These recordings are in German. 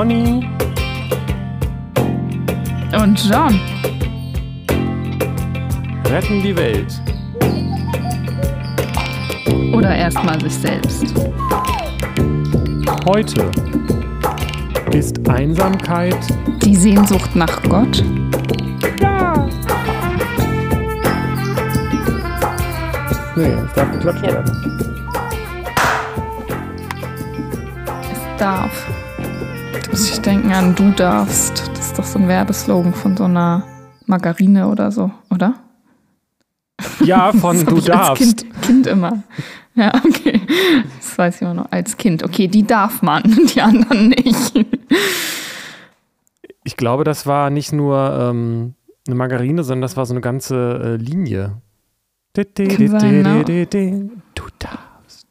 Conny und John retten die Welt. Oder erstmal sich selbst. Heute ist Einsamkeit die Sehnsucht nach Gott. Ja. Nee, es darf geklatscht werden. Es darf. Muss ich denken an Du darfst. Das ist doch so ein Werbeslogan von so einer Margarine oder so, oder? Ja, von Du darfst. Kind, kind immer. Ja, okay. Das weiß ich immer noch. Als Kind. Okay, die darf man, die anderen nicht. Ich glaube, das war nicht nur ähm, eine Margarine, sondern das war so eine ganze äh, Linie. Ne? Du darfst.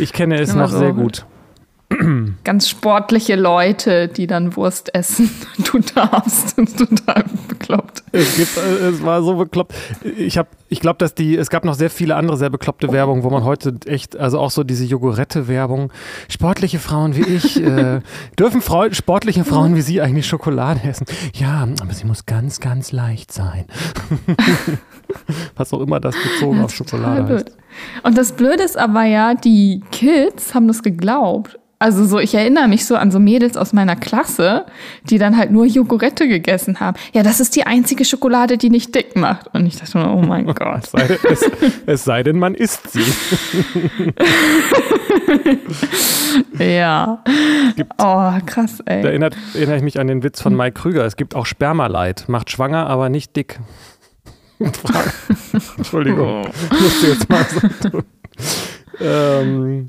Ich kenne es noch sehr gut. Ganz sportliche Leute, die dann Wurst essen. Du darfst. Das ist total bekloppt. Es, gibt, äh, es war so bekloppt. Ich, ich glaube, dass die, es gab noch sehr viele andere sehr bekloppte Werbung, wo man heute echt, also auch so diese Jogurette-Werbung, sportliche Frauen wie ich, äh, dürfen Frau, sportliche Frauen wie Sie eigentlich Schokolade essen? Ja, aber sie muss ganz, ganz leicht sein. Was auch immer das bezogen auf Schokolade heißt. Und das Blöde ist aber ja, die Kids haben das geglaubt. Also so, ich erinnere mich so an so Mädels aus meiner Klasse, die dann halt nur Jogurette gegessen haben. Ja, das ist die einzige Schokolade, die nicht dick macht. Und ich dachte nur, oh mein Gott. es, sei, es, es sei denn, man isst sie. ja. Gibt, oh, krass, ey. Da erinnert, erinnere ich mich an den Witz von Mike Krüger. Es gibt auch Spermaleid. Macht schwanger, aber nicht dick. Entschuldigung. Oh. Musste jetzt mal so tun. Ähm,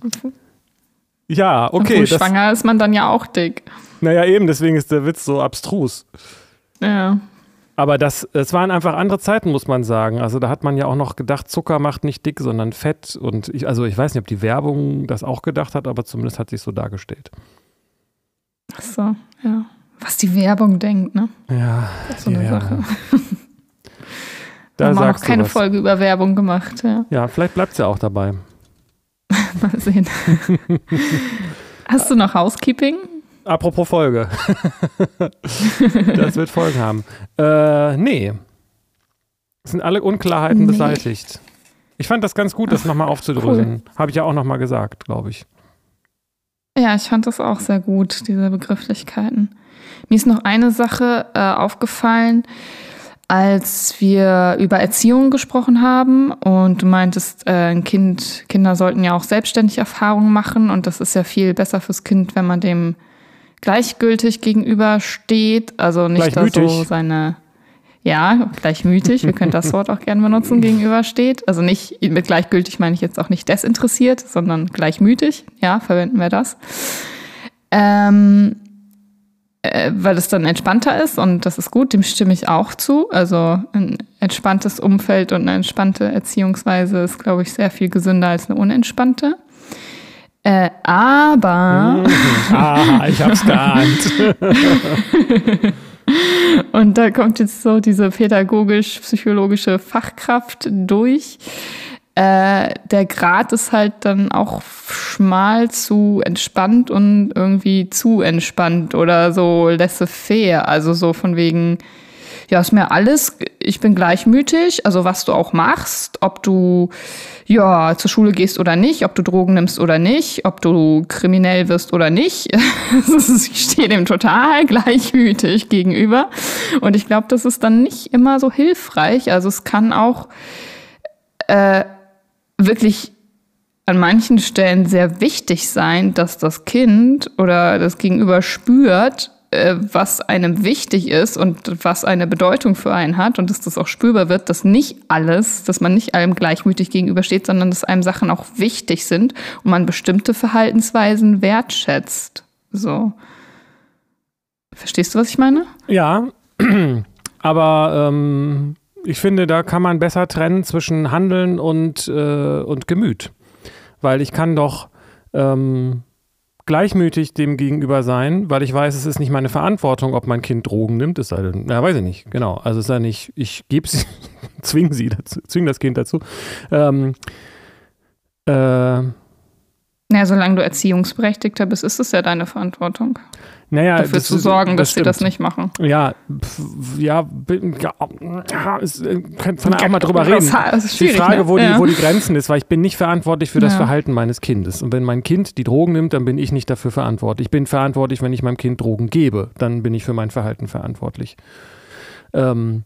ja, okay. Das, schwanger ist man dann ja auch dick. Naja, eben, deswegen ist der Witz so abstrus. Ja. Aber das, es waren einfach andere Zeiten, muss man sagen. Also da hat man ja auch noch gedacht, Zucker macht nicht dick, sondern Fett. Und ich, also ich weiß nicht, ob die Werbung das auch gedacht hat, aber zumindest hat sich so dargestellt. Ach so, ja. Was die Werbung denkt, ne? Ja. Das ist so eine Sache. da haben wir noch keine Folge über Werbung gemacht, ja. Ja, vielleicht bleibt es ja auch dabei. Mal sehen. Hast du noch Housekeeping? Apropos Folge. das wird Folgen haben. Äh, nee. Es sind alle Unklarheiten nee. beseitigt. Ich fand das ganz gut, das nochmal aufzudröseln. Cool. Habe ich ja auch nochmal gesagt, glaube ich. Ja, ich fand das auch sehr gut, diese Begrifflichkeiten. Mir ist noch eine Sache äh, aufgefallen als wir über Erziehung gesprochen haben und du meintest, äh, ein Kind, Kinder sollten ja auch selbstständig Erfahrungen machen und das ist ja viel besser fürs Kind, wenn man dem gleichgültig gegenübersteht, also nicht da so seine ja, gleichmütig, wir können das Wort auch gerne benutzen, gegenübersteht. Also nicht mit gleichgültig meine ich jetzt auch nicht desinteressiert, sondern gleichmütig, ja, verwenden wir das. Ähm, äh, weil es dann entspannter ist und das ist gut, dem stimme ich auch zu. Also ein entspanntes Umfeld und eine entspannte Erziehungsweise ist, glaube ich, sehr viel gesünder als eine unentspannte. Äh, aber. ah, ich hab's geahnt. und da kommt jetzt so diese pädagogisch-psychologische Fachkraft durch äh, der Grad ist halt dann auch schmal zu entspannt und irgendwie zu entspannt oder so laissez-faire. Also so von wegen, ja, ist mir alles, ich bin gleichmütig, also was du auch machst, ob du ja zur Schule gehst oder nicht, ob du Drogen nimmst oder nicht, ob du kriminell wirst oder nicht. ich stehe dem total gleichmütig gegenüber. Und ich glaube, das ist dann nicht immer so hilfreich. Also es kann auch äh, wirklich an manchen Stellen sehr wichtig sein, dass das Kind oder das Gegenüber spürt, äh, was einem wichtig ist und was eine Bedeutung für einen hat und dass das auch spürbar wird, dass nicht alles, dass man nicht allem gleichmütig gegenübersteht, sondern dass einem Sachen auch wichtig sind und man bestimmte Verhaltensweisen wertschätzt. So. Verstehst du, was ich meine? Ja, aber ähm, ich finde, da kann man besser trennen zwischen Handeln und, äh, und Gemüt. Weil ich kann doch ähm, gleichmütig dem gegenüber sein, weil ich weiß, es ist nicht meine Verantwortung, ob mein Kind Drogen nimmt. Es sei denn, ja, weiß ich nicht, genau. Also es sei nicht, ich gebe sie, zwinge sie dazu, zwinge das Kind dazu. Ähm, äh, Naja, solange du Erziehungsberechtigter bist, ist es ja deine Verantwortung. Naja, dafür das zu sorgen, dass das sie das stimmt. nicht machen. Ja, pf, ja, ja, es, könnte man auch mal drüber Das reden. ist Die Frage, ne? wo, Ja. die, wo die Grenzen ist, weil ich bin nicht verantwortlich für das Ja. Verhalten meines Kindes. Und wenn mein Kind die Drogen nimmt, dann bin ich nicht dafür verantwortlich. Ich bin verantwortlich, wenn ich meinem Kind Drogen gebe. Dann bin ich für mein Verhalten verantwortlich. Ähm,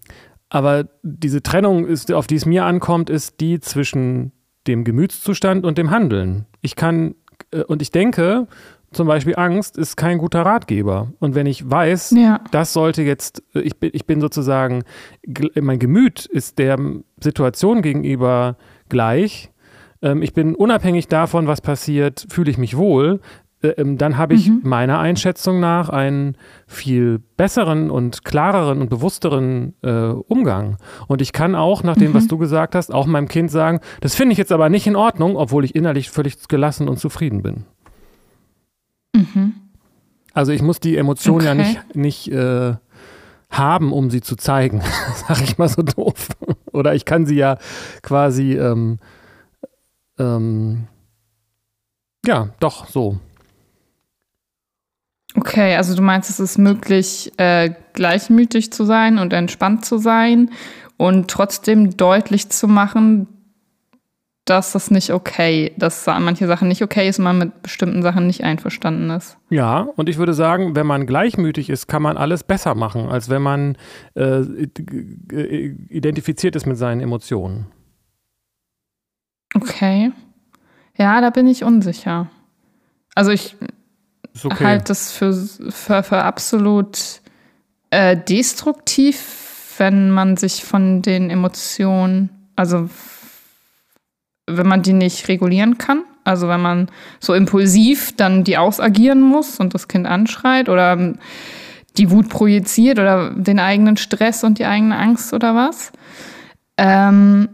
aber diese Trennung, ist, auf die es mir ankommt, ist die zwischen dem Gemütszustand und dem Handeln. Ich kann, äh, und ich denke, zum Beispiel Angst ist kein guter Ratgeber. Und wenn ich weiß, Ja. das sollte jetzt, äh, ich bin, ich bin sozusagen, gl- mein Gemüt ist der Situation gegenüber gleich. Ähm, ich bin unabhängig davon, was passiert, fühle ich mich wohl. Äh, ähm, Dann habe ich Mhm. meiner Einschätzung nach einen viel besseren und klareren und bewussteren äh, Umgang. Und ich kann auch, nach dem, was du gesagt hast, auch meinem Kind sagen, das finde ich jetzt aber nicht in Ordnung, obwohl ich innerlich völlig gelassen und zufrieden bin. Mhm. Also ich muss die Emotion ja Okay. nicht, nicht äh, haben, um sie zu zeigen, sag ich mal so doof. Oder ich kann sie ja quasi, ähm, ähm, ja, doch, so. Okay, also du meinst, es ist möglich, äh, gleichmütig zu sein und entspannt zu sein und trotzdem deutlich zu machen, dass das nicht okay, dass manche Sachen nicht okay ist und man mit bestimmten Sachen nicht einverstanden ist. Ja, und ich würde sagen, wenn man gleichmütig ist, kann man alles besser machen, als wenn man äh, identifiziert ist mit seinen Emotionen. Okay. Ja, da bin ich unsicher. Also ich okay. halte das für, für, für absolut äh, destruktiv, wenn man sich von den Emotionen, also wenn man die nicht regulieren kann. Also wenn man so impulsiv dann die ausagieren muss und das Kind anschreit oder ähm, die Wut projiziert oder den eigenen Stress und die eigene Angst oder was. Ähm,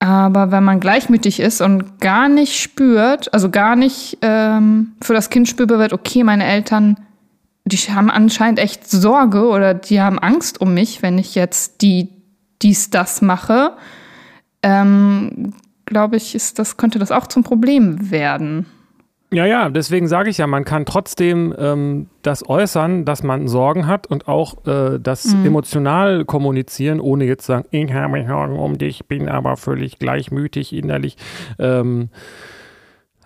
aber wenn man gleichmütig ist und gar nicht spürt, also gar nicht ähm, für das Kind spürbar wird, okay, meine Eltern, die haben anscheinend echt Sorge oder die haben Angst um mich, wenn ich jetzt die dies, das mache, ähm, glaube ich, ist das, könnte das auch zum Problem werden. Ja, ja, deswegen sage ich ja, man kann trotzdem ähm, das äußern, dass man Sorgen hat und auch äh, das emotional kommunizieren, ohne jetzt sagen, ich habe Sorgen um dich, bin aber völlig gleichmütig innerlich. Ähm,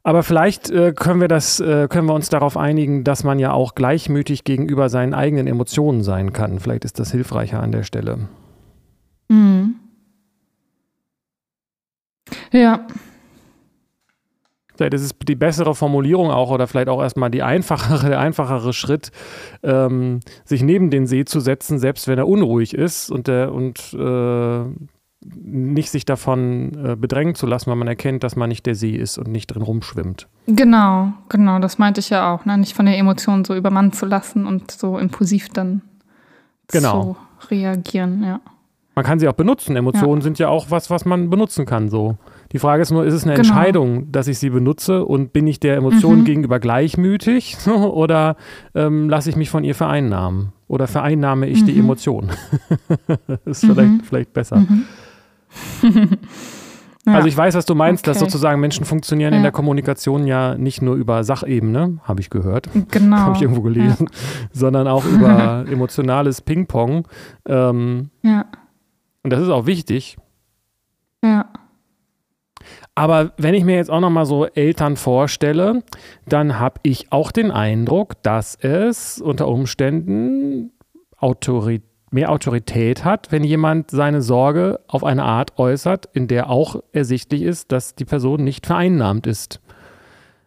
aber vielleicht äh, können wir das, äh, können wir uns darauf einigen, dass man ja auch gleichmütig gegenüber seinen eigenen Emotionen sein kann. Vielleicht ist das hilfreicher an der Stelle. Mhm. Ja, Vielleicht ist es die bessere Formulierung auch oder vielleicht auch erstmal die einfachere, der einfachere Schritt, ähm, sich neben den See zu setzen, selbst wenn er unruhig ist und, der, und äh, nicht sich davon äh, bedrängen zu lassen, weil man erkennt, dass man nicht der See ist und nicht drin rumschwimmt. genau, genau, das meinte ich ja auch, ne? nicht von den Emotionen so übermannen zu lassen und so impulsiv dann Genau. zu reagieren, ja. Man kann sie auch benutzen. Emotionen sind ja auch was, was man benutzen kann. So. Die Frage ist nur, ist es eine Genau. Entscheidung, dass ich sie benutze und bin ich der Emotion Mhm. gegenüber gleichmütig oder ähm, lasse ich mich von ihr vereinnahmen? Oder vereinnahme ich die Mhm. Emotion? das ist vielleicht, Mhm. vielleicht besser. ja. Also ich weiß, was du meinst, dass Okay. sozusagen Menschen funktionieren in Ja. der Kommunikation ja nicht nur über Sachebene, habe ich gehört, genau. habe ich irgendwo gelesen, sondern auch über emotionales Ping-Pong. Ähm, Ja, und das ist auch wichtig. ja. Aber wenn ich mir jetzt auch noch mal so Eltern vorstelle, dann habe ich auch den Eindruck, dass es unter Umständen Autorität mehr Autorität hat, wenn jemand seine Sorge auf eine Art äußert, in der auch ersichtlich ist, dass die Person nicht vereinnahmt ist.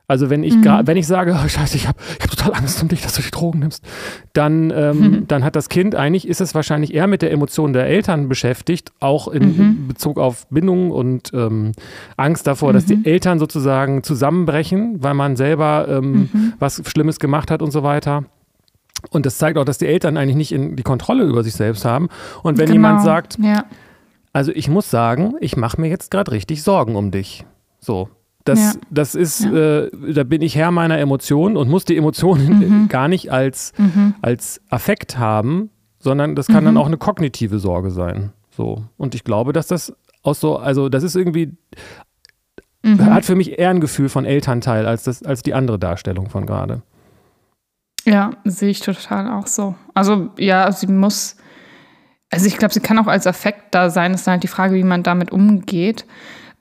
Also wenn ich Mhm. wenn ich sage, oh, scheiße, ich habe ich hab total Angst um dich, dass du die Drogen nimmst, dann, ähm, Mhm. dann hat das Kind eigentlich, ist es wahrscheinlich eher mit der Emotion der Eltern beschäftigt, auch in, Mhm. in Bezug auf Bindung und ähm, Angst davor, dass Mhm. die Eltern sozusagen zusammenbrechen, weil man selber ähm, Mhm. was Schlimmes gemacht hat und so weiter. Und das zeigt auch, dass die Eltern eigentlich nicht in die Kontrolle über sich selbst haben. Und wenn genau. jemand sagt, ja. also ich muss sagen, ich mache mir jetzt gerade richtig Sorgen um dich. So. Das, Ja. das ist, Ja. äh, da bin ich Herr meiner Emotionen und muss die Emotionen Mhm. gar nicht als, Mhm. als Affekt haben, sondern das kann dann Mhm. auch eine kognitive Sorge sein. So. Und ich glaube, dass das aus so, also das ist irgendwie mhm. hat für mich eher ein Gefühl von Elternteil als, das, als die andere Darstellung von gerade. Ja, sehe ich total auch so. Also ja, sie muss, also ich glaube, sie kann auch als Affekt da sein. Es ist halt die Frage, wie man damit umgeht.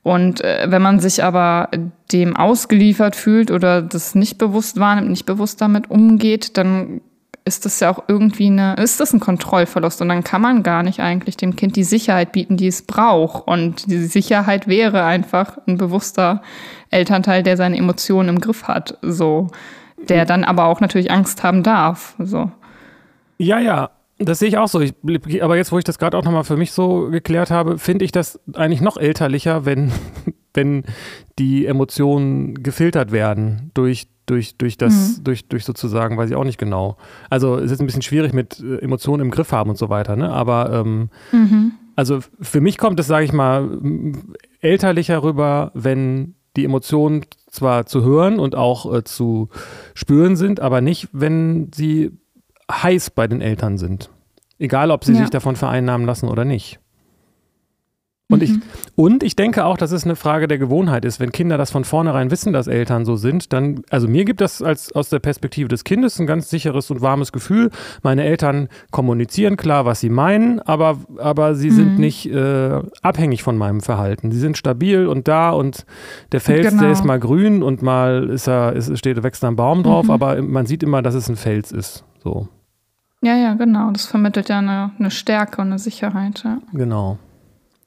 Und äh, wenn man sich aber dem ausgeliefert fühlt oder das nicht bewusst wahrnimmt, nicht bewusst damit umgeht, dann ist das ja auch irgendwie eine, ist das ein Kontrollverlust und dann kann man gar nicht eigentlich dem Kind die Sicherheit bieten, die es braucht. Und diese Sicherheit wäre einfach ein bewusster Elternteil, der seine Emotionen im Griff hat, so, der dann aber auch natürlich Angst haben darf, so. Ja, ja, das sehe ich auch so. Ich, aber jetzt, wo ich das gerade auch nochmal für mich so geklärt habe, finde ich das eigentlich noch elterlicher, wenn, wenn die Emotionen gefiltert werden durch, durch, durch das, mhm. durch, durch sozusagen, weiß ich auch nicht genau. Also es ist ein bisschen schwierig mit äh, Emotionen im Griff haben und so weiter, ne? Aber ähm, mhm. also für mich kommt es, sage ich mal, elterlicher rüber, wenn die Emotionen zwar zu hören und auch äh, zu spüren sind, aber nicht, wenn sie heiß bei den Eltern sind. Egal, ob sie ja. sich davon vereinnahmen lassen oder nicht. Und, mhm. ich, und ich denke auch, dass es eine Frage der Gewohnheit ist. Wenn Kinder das von vornherein wissen, dass Eltern so sind, dann, also mir gibt das als, aus der Perspektive des Kindes ein ganz sicheres und warmes Gefühl. Meine Eltern kommunizieren klar, was sie meinen, aber, aber sie mhm. sind nicht äh, abhängig von meinem Verhalten. Sie sind stabil und da und der Fels, genau. der ist mal grün und mal ist er, ist, steht, wächst ein Baum drauf, mhm. aber man sieht immer, dass es ein Fels ist. So. Ja, ja, genau. Das vermittelt ja eine, eine Stärke und eine Sicherheit. Ja. Genau.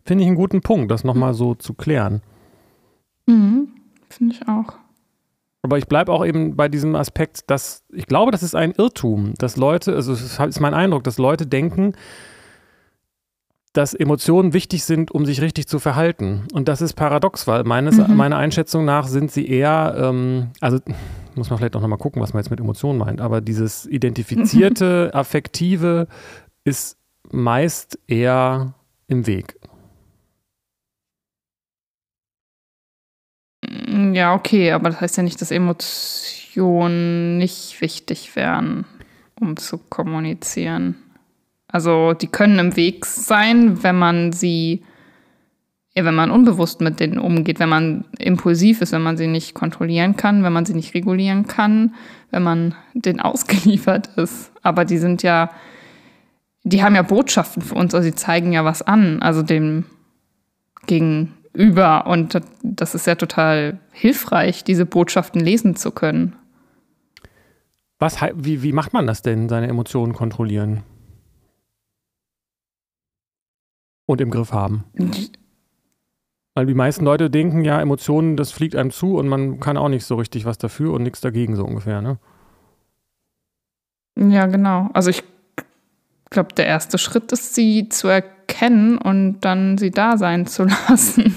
Finde ich einen guten Punkt, das nochmal so zu klären. Mhm, finde ich auch. Aber ich bleibe auch eben bei diesem Aspekt, dass ich glaube, das ist ein Irrtum, dass Leute, also es ist mein Eindruck, dass Leute denken, dass Emotionen wichtig sind, um sich richtig zu verhalten. Und das ist paradox, weil meines, mhm. meiner Einschätzung nach sind sie eher, ähm, also muss man vielleicht auch nochmal gucken, was man jetzt mit Emotionen meint, aber dieses identifizierte, affektive ist meist eher im Weg. Ja, okay, aber das heißt ja nicht, dass Emotionen nicht wichtig wären, um zu kommunizieren. Also die können im Weg sein, wenn man sie, wenn man unbewusst mit denen umgeht, wenn man impulsiv ist, wenn man sie nicht kontrollieren kann, wenn man sie nicht regulieren kann, wenn man denen ausgeliefert ist. Aber die sind ja, die haben ja Botschaften für uns, also sie zeigen ja was an, also dem Gegenüber. Und das ist ja total hilfreich, diese Botschaften lesen zu können. Was, wie, wie macht man das denn, seine Emotionen kontrollieren? Und im Griff haben. Weil die meisten Leute denken, ja, Emotionen, das fliegt einem zu und man kann auch nicht so richtig was dafür und nichts dagegen, so ungefähr, ne? Ja, genau. Also ich glaube, der erste Schritt ist, sie zu erkennen und dann sie da sein zu lassen.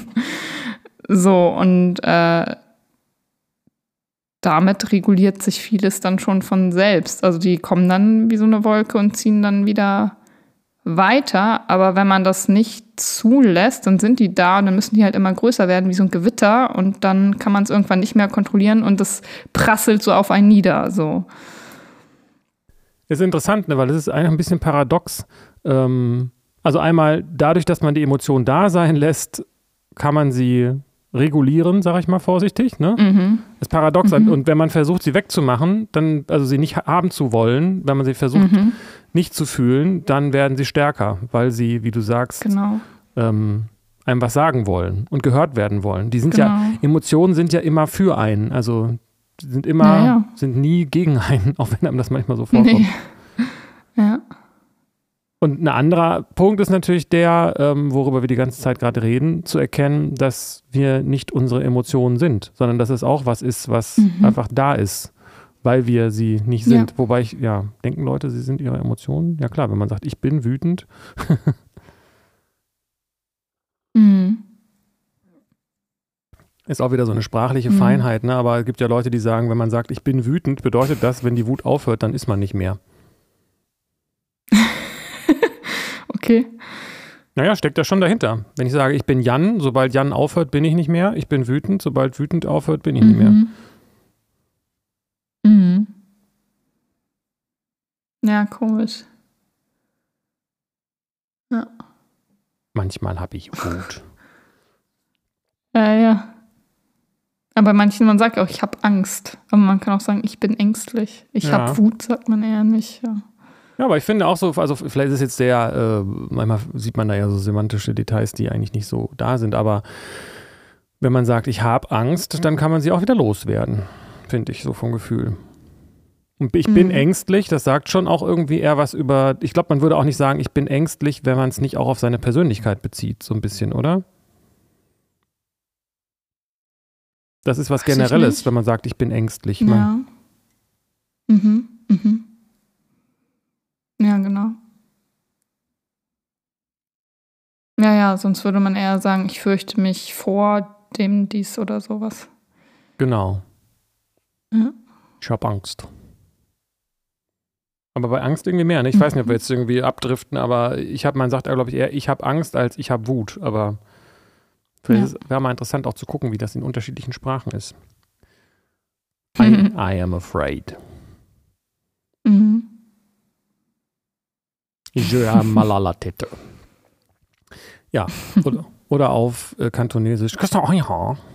so, und äh, damit reguliert sich vieles dann schon von selbst. Also die kommen dann wie so eine Wolke und ziehen dann wieder weiter, aber wenn man das nicht zulässt, dann sind die da und dann müssen die halt immer größer werden, wie so ein Gewitter und dann kann man es irgendwann nicht mehr kontrollieren und das prasselt so auf einen nieder. So. ist interessant, ne, weil es ist eigentlich ein bisschen paradox. Ähm, also einmal dadurch, dass man die Emotion da sein lässt, kann man sie regulieren, sage ich mal vorsichtig. Ne? Mhm. ist paradox. Mhm. Und wenn man versucht, sie wegzumachen, dann, also sie nicht haben zu wollen, wenn man sie versucht, mhm nicht zu fühlen, dann werden sie stärker, weil sie, wie du sagst, genau. ähm, einem was sagen wollen und gehört werden wollen. Die sind genau. ja, Emotionen sind ja immer für einen. Also sind immer, ja, ja. sind nie gegen einen, auch wenn einem das manchmal so vorkommt. Nee. Ja. Und ein anderer Punkt ist natürlich der, ähm, worüber wir die ganze Zeit gerade reden, zu erkennen, dass wir nicht unsere Emotionen sind, sondern dass es auch was ist, was mhm. einfach da ist weil wir sie nicht sind. Ja. Wobei ich, ja, denken Leute, sie sind ihre Emotionen? Ja klar, wenn man sagt, ich bin wütend. mhm. Ist auch wieder so eine sprachliche mhm. Feinheit, ne? aber es gibt ja Leute, die sagen, wenn man sagt, ich bin wütend, bedeutet das, wenn die Wut aufhört, dann ist man nicht mehr. okay. Naja, steckt da schon dahinter. Wenn ich sage, ich bin Jan, sobald Jan aufhört, bin ich nicht mehr. Ich bin wütend, sobald wütend aufhört, bin ich mhm. nicht mehr. Mhm. Ja, komisch. Ja. Manchmal habe ich Wut. ja, ja. Aber manchen, man sagt auch, ich habe Angst. Aber man kann auch sagen, ich bin ängstlich. Ich Ja. habe Wut, sagt man eher nicht. Ja. Ja, aber ich finde auch so, also vielleicht ist es jetzt sehr, äh, manchmal sieht man da ja so semantische Details, die eigentlich nicht so da sind, aber wenn man sagt, ich habe Angst, dann kann man sie auch wieder loswerden, finde ich, so vom Gefühl. Und ich bin Mhm. ängstlich, das sagt schon auch irgendwie eher was über, ich glaube, man würde auch nicht sagen, ich bin ängstlich, wenn man es nicht auch auf seine Persönlichkeit bezieht, so ein bisschen, oder? Das ist was Weiß Generelles, wenn man sagt, ich bin ängstlich. Man, Ja. Mhm. Mhm. Ja, genau. Ja, ja, sonst würde man eher sagen, ich fürchte mich vor dem dies oder sowas. Genau. Ja. Ich habe Angst. Aber bei Angst irgendwie mehr. Ne? Ich weiß nicht, ob wir Mhm. jetzt irgendwie abdriften, aber ich habe, man sagt, glaube ich, eher, ich habe Angst als ich habe Wut. Aber vielleicht Ja. wäre mal interessant auch zu gucken, wie das in unterschiedlichen Sprachen ist. I, I am afraid. Mhm. Je am malalatete. Ja, oder, oder auf äh, Kantonesisch.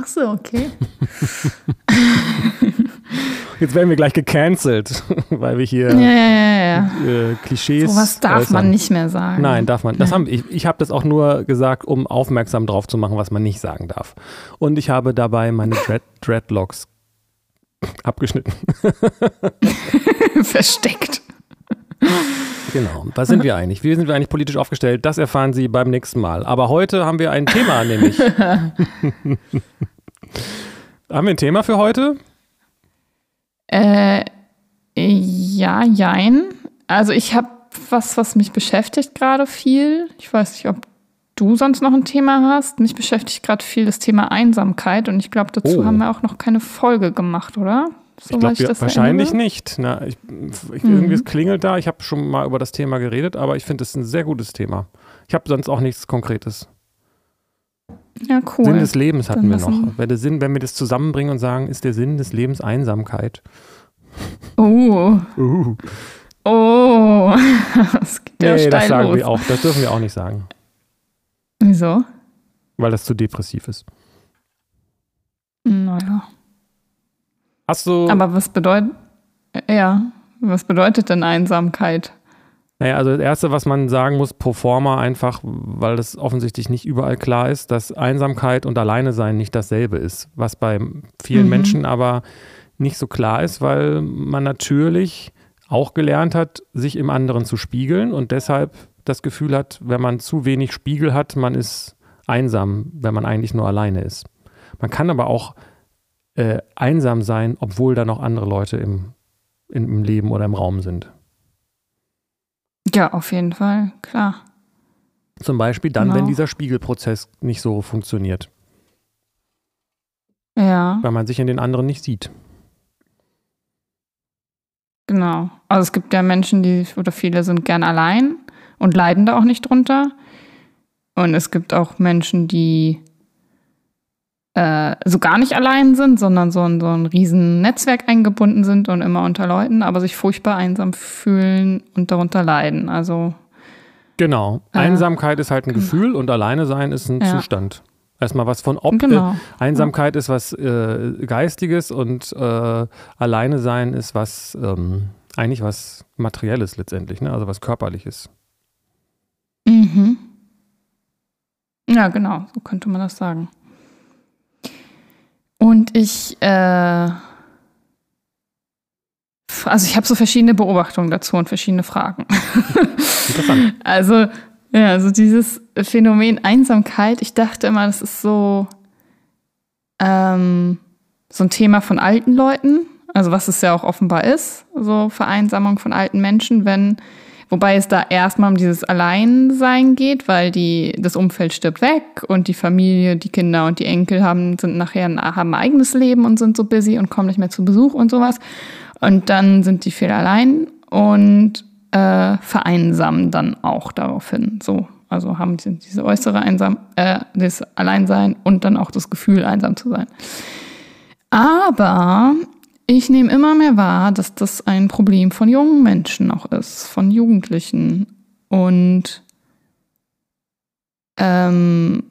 Ach so, okay. Jetzt werden wir gleich gecancelt, weil wir hier Ja, ja, ja, äh, Klischees. Sowas darf äußern. man nicht mehr sagen. Nein, darf man. Das haben, ich ich habe das auch nur gesagt, um aufmerksam drauf zu machen, was man nicht sagen darf. Und ich habe dabei meine Dread Dreadlocks abgeschnitten. Versteckt. Genau. Was sind wir eigentlich? Wie sind wir eigentlich politisch aufgestellt? Das erfahren Sie beim nächsten Mal. Aber heute haben wir ein Thema, nämlich. haben wir ein Thema für heute? Äh, ja, jein. Also ich habe was, was mich beschäftigt gerade viel. Ich weiß nicht, ob du sonst noch ein Thema hast. Mich beschäftigt gerade viel das Thema Einsamkeit und ich glaube, dazu Oh. haben wir auch noch keine Folge gemacht, oder? Ich glaube, wahrscheinlich erinnere. nicht. Na, ich, ich, Mhm. Irgendwie es klingelt da. Ich habe schon mal über das Thema geredet, aber ich finde es ein sehr gutes Thema. Ich habe sonst auch nichts Konkretes. Ja, cool. Sinn des Lebens hatten Dann wir noch. Wenn, der Sinn, wenn wir das zusammenbringen und sagen, ist der Sinn des Lebens Einsamkeit. Oh, Uh. oh. Das geht ja Nee, steil das sagen los. wir auch. Das dürfen wir auch nicht sagen, Wieso? weil das zu depressiv ist. Naja. Hast du, Aber was bedeutet, ja, was bedeutet denn Einsamkeit? naja, also das Erste, was man sagen muss, pro forma einfach, weil das offensichtlich nicht überall klar ist, dass Einsamkeit und Alleinesein nicht dasselbe ist. Was bei vielen Mhm. Menschen aber nicht so klar ist, weil man natürlich auch gelernt hat, sich im anderen zu spiegeln und deshalb das Gefühl hat, wenn man zu wenig Spiegel hat, man ist einsam, wenn man eigentlich nur alleine ist. Man kann aber auch äh, einsam sein, obwohl da noch andere Leute im, im Leben oder im Raum sind. Ja, auf jeden Fall, klar. Zum Beispiel dann, wenn Genau. dieser Spiegelprozess nicht so funktioniert, Ja, weil man sich in den anderen nicht sieht. genau. Also es gibt ja Menschen, die, oder viele sind gern allein und leiden da auch nicht drunter. Und es gibt auch Menschen, die äh, so gar nicht allein sind, sondern so in so ein riesen Netzwerk eingebunden sind und immer unter Leuten, aber sich furchtbar einsam fühlen und darunter leiden. Also Genau. Äh, Einsamkeit ist halt ein Gefühl und alleine sein ist ein Ja. Zustand. Erstmal was von ob. genau. Einsamkeit ist was äh, Geistiges und äh, alleine sein ist was ähm, eigentlich was Materielles letztendlich, ne? also was Körperliches. Mhm. Ja, genau, so könnte man das sagen. Und ich, äh, also ich habe so verschiedene Beobachtungen dazu und verschiedene Fragen. Interessant. Also, ja, also dieses Phänomen Einsamkeit, ich dachte immer, das ist so, ähm, so ein Thema von alten Leuten, also was es ja auch offenbar ist, so Vereinsamung von alten Menschen, wenn, wobei es da erstmal um dieses Alleinsein geht, weil die, das Umfeld stirbt weg und die Familie, die Kinder und die Enkel haben, sind nachher ein, haben ein eigenes Leben und sind so busy und kommen nicht mehr zu Besuch und sowas. Und dann sind die viel allein und äh, vereinsamen dann auch daraufhin. So, also haben sie diese äußere Einsam, äh, das Alleinsein und dann auch das Gefühl, einsam zu sein. Aber ich nehme immer mehr wahr, dass das ein Problem von jungen Menschen auch ist, von Jugendlichen. Und ähm,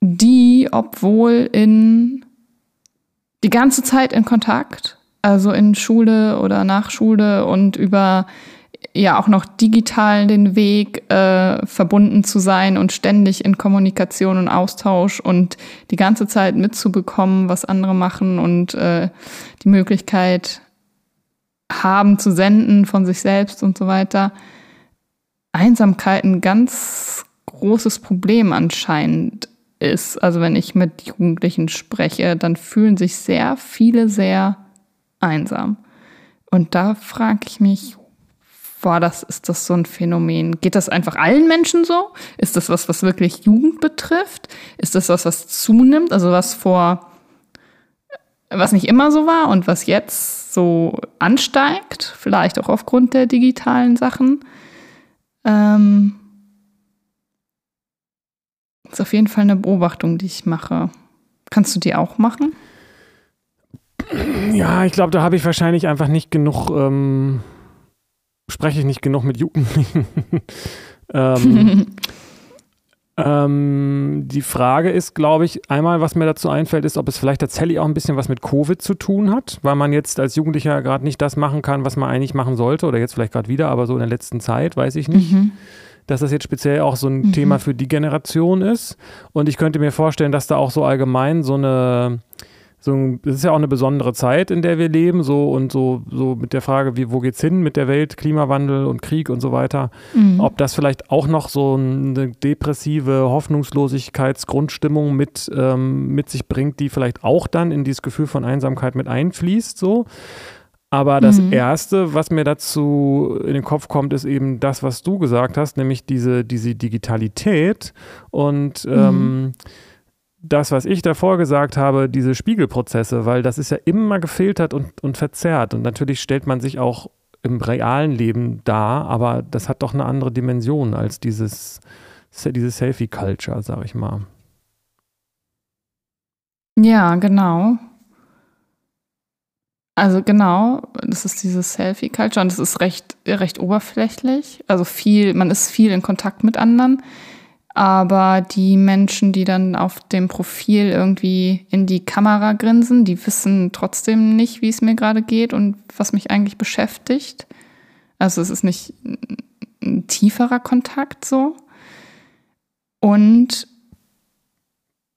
die, obwohl in die ganze Zeit in Kontakt, also in Schule oder nach Schule und über ja auch noch digital den Weg äh, verbunden zu sein und ständig in Kommunikation und Austausch und die ganze Zeit mitzubekommen, was andere machen und äh, die Möglichkeit haben zu senden von sich selbst und so weiter. Einsamkeit ein ganz großes Problem anscheinend ist. Also wenn ich mit Jugendlichen spreche, dann fühlen sich sehr viele sehr einsam. Und da frage ich mich, boah, das ist das so ein Phänomen. Geht das einfach allen Menschen so? Ist das was, was wirklich Jugend betrifft? Ist das was, was zunimmt? Also was vor, was nicht immer so war und was jetzt so ansteigt? Vielleicht auch aufgrund der digitalen Sachen? Ähm, ist auf jeden Fall eine Beobachtung, die ich mache. Kannst du die auch machen? Ja, ich glaube, da habe ich wahrscheinlich einfach nicht genug, ähm, spreche ich nicht genug mit Jugendlichen. ähm, ähm, die Frage ist, glaube ich, einmal, was mir dazu einfällt, ist, ob es vielleicht tatsächlich auch ein bisschen was mit Covid zu tun hat, weil man jetzt als Jugendlicher gerade nicht das machen kann, was man eigentlich machen sollte, oder jetzt vielleicht gerade wieder, aber so in der letzten Zeit, weiß ich nicht. Mhm dass das jetzt speziell auch so ein mhm. Thema für die Generation ist. Und ich könnte mir vorstellen, dass da auch so allgemein so eine, so, das ist ja auch eine besondere Zeit, in der wir leben, so und so, so mit der Frage, wie, wo geht's hin mit der Welt, Klimawandel und Krieg und so weiter, mhm. ob das vielleicht auch noch so eine depressive Hoffnungslosigkeitsgrundstimmung mit, ähm, mit sich bringt, die vielleicht auch dann in dieses Gefühl von Einsamkeit mit einfließt, so. Aber das mhm. Erste, was mir dazu in den Kopf kommt, ist eben das, was du gesagt hast, nämlich diese, diese Digitalität und mhm. ähm, das, was ich davor gesagt habe, diese Spiegelprozesse, weil das ist ja immer gefiltert und, und verzerrt. Und natürlich stellt man sich auch im realen Leben dar, aber das hat doch eine andere Dimension als dieses, diese Selfie-Culture, sag ich mal. Ja, genau. Also genau, das ist dieses Selfie-Culture und das ist recht, recht oberflächlich. Also viel, man ist viel in Kontakt mit anderen. Aber die Menschen, die dann auf dem Profil irgendwie in die Kamera grinsen, die wissen trotzdem nicht, wie es mir gerade geht und was mich eigentlich beschäftigt. Also es ist nicht ein tieferer Kontakt so. Und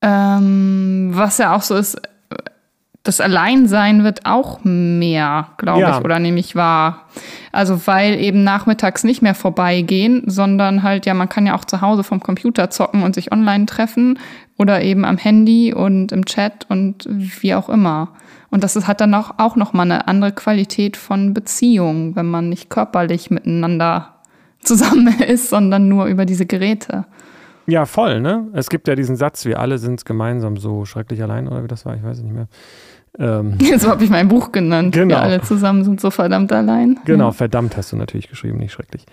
ähm, was ja auch so ist, das Alleinsein wird auch mehr, glaube ja. ich, oder nehme ich wahr. Also weil eben nachmittags nicht mehr vorbeigehen, sondern halt, ja, man kann ja auch zu Hause vom Computer zocken und sich online treffen oder eben am Handy und im Chat und wie auch immer. Und das hat dann auch, auch nochmal eine andere Qualität von Beziehung, wenn man nicht körperlich miteinander zusammen ist, sondern nur über diese Geräte. Ja, voll, ne? Es gibt ja diesen Satz, wir alle sind gemeinsam so schrecklich allein, oder wie das war, ich weiß es nicht mehr. Ähm, so habe ich mein Buch genannt. Genau. Wir alle zusammen sind so verdammt allein. Genau, verdammt hast du natürlich geschrieben, nicht schrecklich.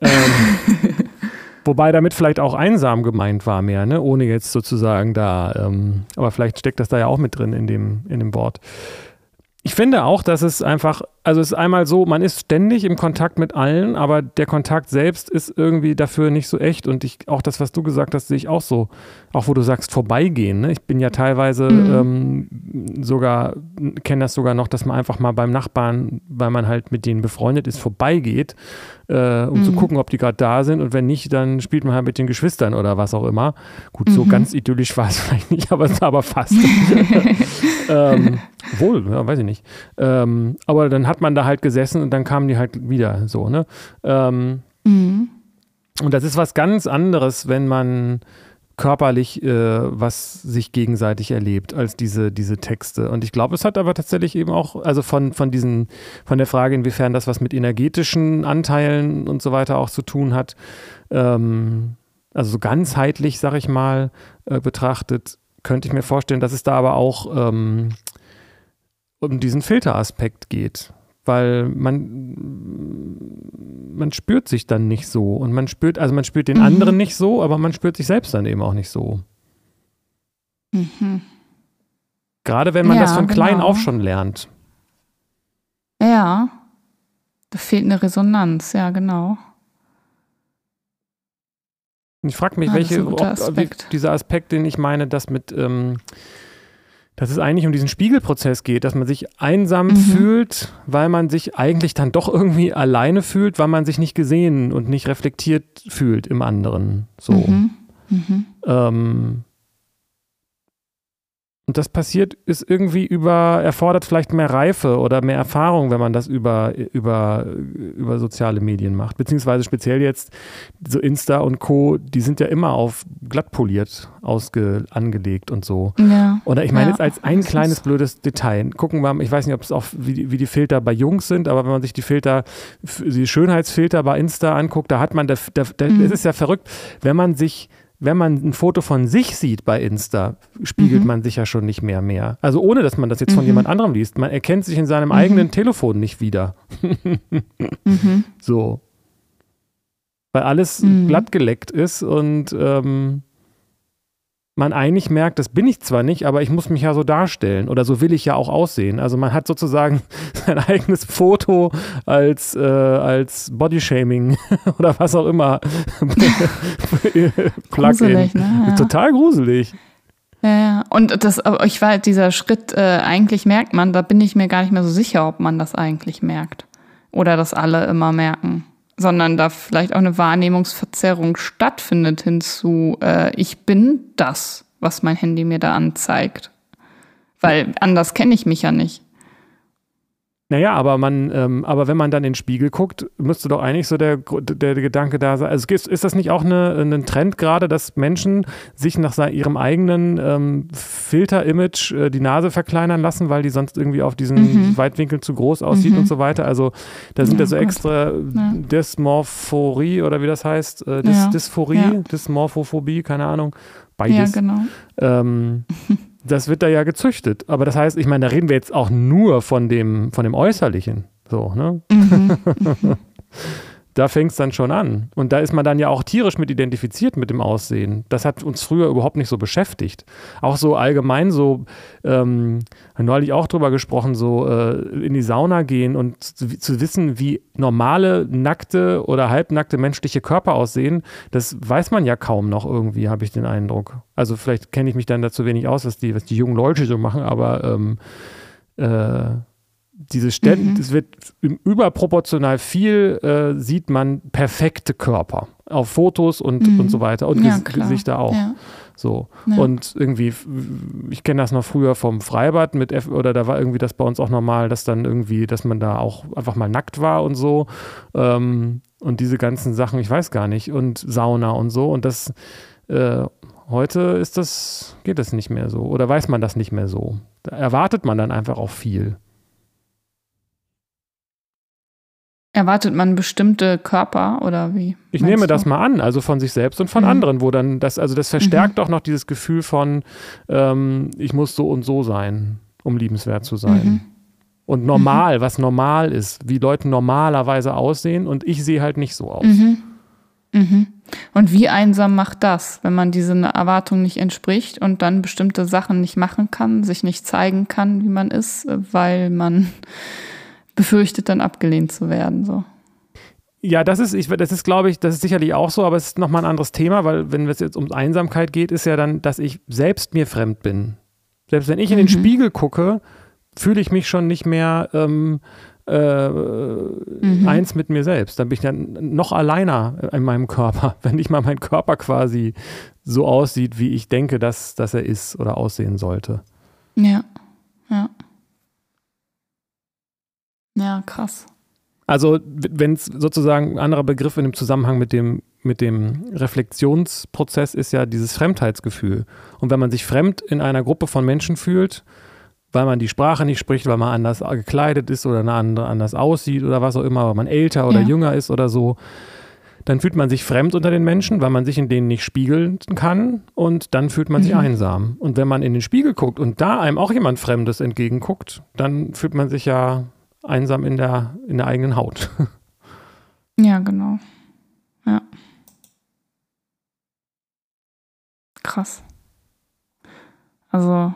Ähm, wobei damit vielleicht auch einsam gemeint war mehr, ne? ohne jetzt sozusagen da, ähm, aber vielleicht steckt das da ja auch mit drin in dem, in dem Wort. Ich finde auch, dass es einfach, also es ist einmal so, man ist ständig im Kontakt mit allen, aber der Kontakt selbst ist irgendwie dafür nicht so echt. Und ich, auch das, was du gesagt hast, sehe ich auch so. Auch wo du sagst, vorbeigehen. Ne? Ich bin ja teilweise mhm. ähm, sogar, kenne das sogar noch, dass man einfach mal beim Nachbarn, weil man halt mit denen befreundet ist, vorbeigeht, äh, um mhm. zu gucken, ob die gerade da sind. Und wenn nicht, dann spielt man halt mit den Geschwistern oder was auch immer. Gut, so mhm. ganz idyllisch war es vielleicht nicht, aber, aber fast. ähm, wohl, ja, weiß ich nicht. Ähm, aber dann hat man da halt gesessen und dann kamen die halt wieder so, ne? Ähm, mhm. Und das ist was ganz anderes, wenn man körperlich äh, was sich gegenseitig erlebt als diese, diese Texte. Und ich glaube, es hat aber tatsächlich eben auch, also von, von diesen, von der Frage, inwiefern das was mit energetischen Anteilen und so weiter auch zu tun hat, ähm, also so ganzheitlich, sag ich mal, äh, betrachtet, könnte ich mir vorstellen, dass es da aber auch ähm, um diesen Filteraspekt geht weil man, man spürt sich dann nicht so und man spürt, also man spürt den mhm. anderen nicht so, aber man spürt sich selbst dann eben auch nicht so. Mhm. Gerade wenn man ja, das von klein genau. auf schon lernt. Ja, da fehlt eine Resonanz, ja, genau. Ich frage mich, Ah, das welche, ob, ob, dieser Aspekt, den ich meine, dass mit, ähm, dass es eigentlich um diesen Spiegelprozess geht, dass man sich einsam Mhm. fühlt, weil man sich eigentlich dann doch irgendwie alleine fühlt, weil man sich nicht gesehen und nicht reflektiert fühlt im anderen. So. Mhm. Mhm. Ähm, und das passiert, ist irgendwie über, erfordert vielleicht mehr Reife oder mehr Erfahrung, wenn man das über, über, über soziale Medien macht. Beziehungsweise speziell jetzt so Insta und Co., die sind ja immer auf glatt poliert ausge, angelegt und so. Ja. Oder ich meine Ja, jetzt als ein kleines blödes Detail. Gucken wir mal, ich weiß nicht, ob es auch, wie die, wie die Filter bei Jungs sind, aber wenn man sich die Filter, die Schönheitsfilter bei Insta anguckt, da hat man, da, da, da, Mhm. es ist ja verrückt, wenn man sich, wenn man ein Foto von sich sieht bei Insta, spiegelt Mhm. man sich ja schon nicht mehr mehr. Also ohne, dass man das jetzt von Mhm. jemand anderem liest. Man erkennt sich in seinem Mhm. eigenen Telefon nicht wieder. Mhm. So. Weil alles Mhm. glatt geleckt ist und ähm, man eigentlich merkt, das bin ich zwar nicht, aber ich muss mich ja so darstellen oder so will ich ja auch aussehen. Also man hat sozusagen sein eigenes Foto als, äh, als Bodyshaming oder was auch immer. Plugin. Gruselig, ne? Ja. Total gruselig. Ja, ja. Und das, aber ich war dieser Schritt, äh, eigentlich merkt man, da bin ich mir gar nicht mehr so sicher, ob man das eigentlich merkt. Oder das alle immer merken. Sondern da vielleicht auch eine Wahrnehmungsverzerrung stattfindet hinzu, äh, ich bin das, was mein Handy mir da anzeigt. Weil anders kenne ich mich ja nicht. Naja, aber man, ähm, aber wenn man dann in den Spiegel guckt, müsste doch eigentlich so der, der, der Gedanke da sein. Also ist, ist das nicht auch eine, ein Trend gerade, dass Menschen sich nach ihrem eigenen ähm, Filter-Image äh, die Nase verkleinern lassen, weil die sonst irgendwie auf diesen Mhm. Weitwinkel zu groß aussieht Mhm. und so weiter? Also da sind ja, Ja, so Gott. extra Ja. Dysmorphorie oder wie das heißt, äh, Dys Ja. Dysphorie, Ja. Dysmorphophobie, keine Ahnung. Ja, Beides. genau. Ähm, das wird da ja gezüchtet. Aber das heißt, ich meine, da reden wir jetzt auch nur von dem, von dem Äußerlichen. So, ne? Mhm. Da fängt es dann schon an. Und da ist man dann ja auch tierisch mit identifiziert mit dem Aussehen. Das hat uns früher überhaupt nicht so beschäftigt. Auch so allgemein so, ähm, neulich auch drüber gesprochen, so äh, in die Sauna gehen und zu, zu wissen, wie normale, nackte oder halbnackte menschliche Körper aussehen, das weiß man ja kaum noch irgendwie, habe ich den Eindruck. Also vielleicht kenne ich mich dann dazu wenig aus, was die, was die jungen Leute so machen, aber ähm, äh, diese Stellen, Mhm. es wird überproportional viel, äh, sieht man perfekte Körper auf Fotos und, Mhm. und so weiter und Ja, Ges klar. Gesichter auch. Ja. So. Ja. Und irgendwie, ich kenne das noch früher vom Freibad mit F oder da war irgendwie das bei uns auch normal, dass dann irgendwie, dass man da auch einfach mal nackt war und so. Ähm, und diese ganzen Sachen, ich weiß gar nicht, und Sauna und so. Und das äh, heute ist das, geht das nicht mehr so. Oder weiß man das nicht mehr so. Da erwartet man dann einfach auch viel. Erwartet man bestimmte Körper oder wie? Ich nehme du? das mal an, also von sich selbst und von Mhm. anderen, wo dann das, also das verstärkt auch noch dieses Gefühl von, ähm, ich muss so und so sein, um liebenswert zu sein. Mhm. Und normal, was normal ist, wie Leute normalerweise aussehen und ich sehe halt nicht so aus. Mhm. Mhm. Und wie einsam macht das, wenn man diesen Erwartungen nicht entspricht und dann bestimmte Sachen nicht machen kann, sich nicht zeigen kann, wie man ist, äh, weil man befürchtet, dann abgelehnt zu werden. So. Ja, das ist, ich, das ist, glaube ich, das ist sicherlich auch so, aber es ist nochmal ein anderes Thema, weil wenn es jetzt um Einsamkeit geht, ist ja dann, dass ich selbst mir fremd bin. Selbst wenn ich in den Mhm. Spiegel gucke, fühle ich mich schon nicht mehr ähm, äh, Mhm. eins mit mir selbst. Dann bin ich dann noch alleiner in meinem Körper, wenn nicht mal mein Körper quasi so aussieht, wie ich denke, dass, dass er ist oder aussehen sollte. Ja, ja. Ja, krass. Also, wenn es sozusagen ein anderer Begriff in dem Zusammenhang mit dem, mit dem Reflexionsprozess ist ja dieses Fremdheitsgefühl. Und wenn man sich fremd in einer Gruppe von Menschen fühlt, weil man die Sprache nicht spricht, weil man anders gekleidet ist oder eine andere anders aussieht oder was auch immer, weil man älter oder Ja. jünger ist oder so, dann fühlt man sich fremd unter den Menschen, weil man sich in denen nicht spiegeln kann und dann fühlt man sich Mhm. einsam. Und wenn man in den Spiegel guckt und da einem auch jemand Fremdes entgegenguckt, dann fühlt man sich ja einsam in der, in der eigenen Haut. Ja, genau. Ja. Krass. Also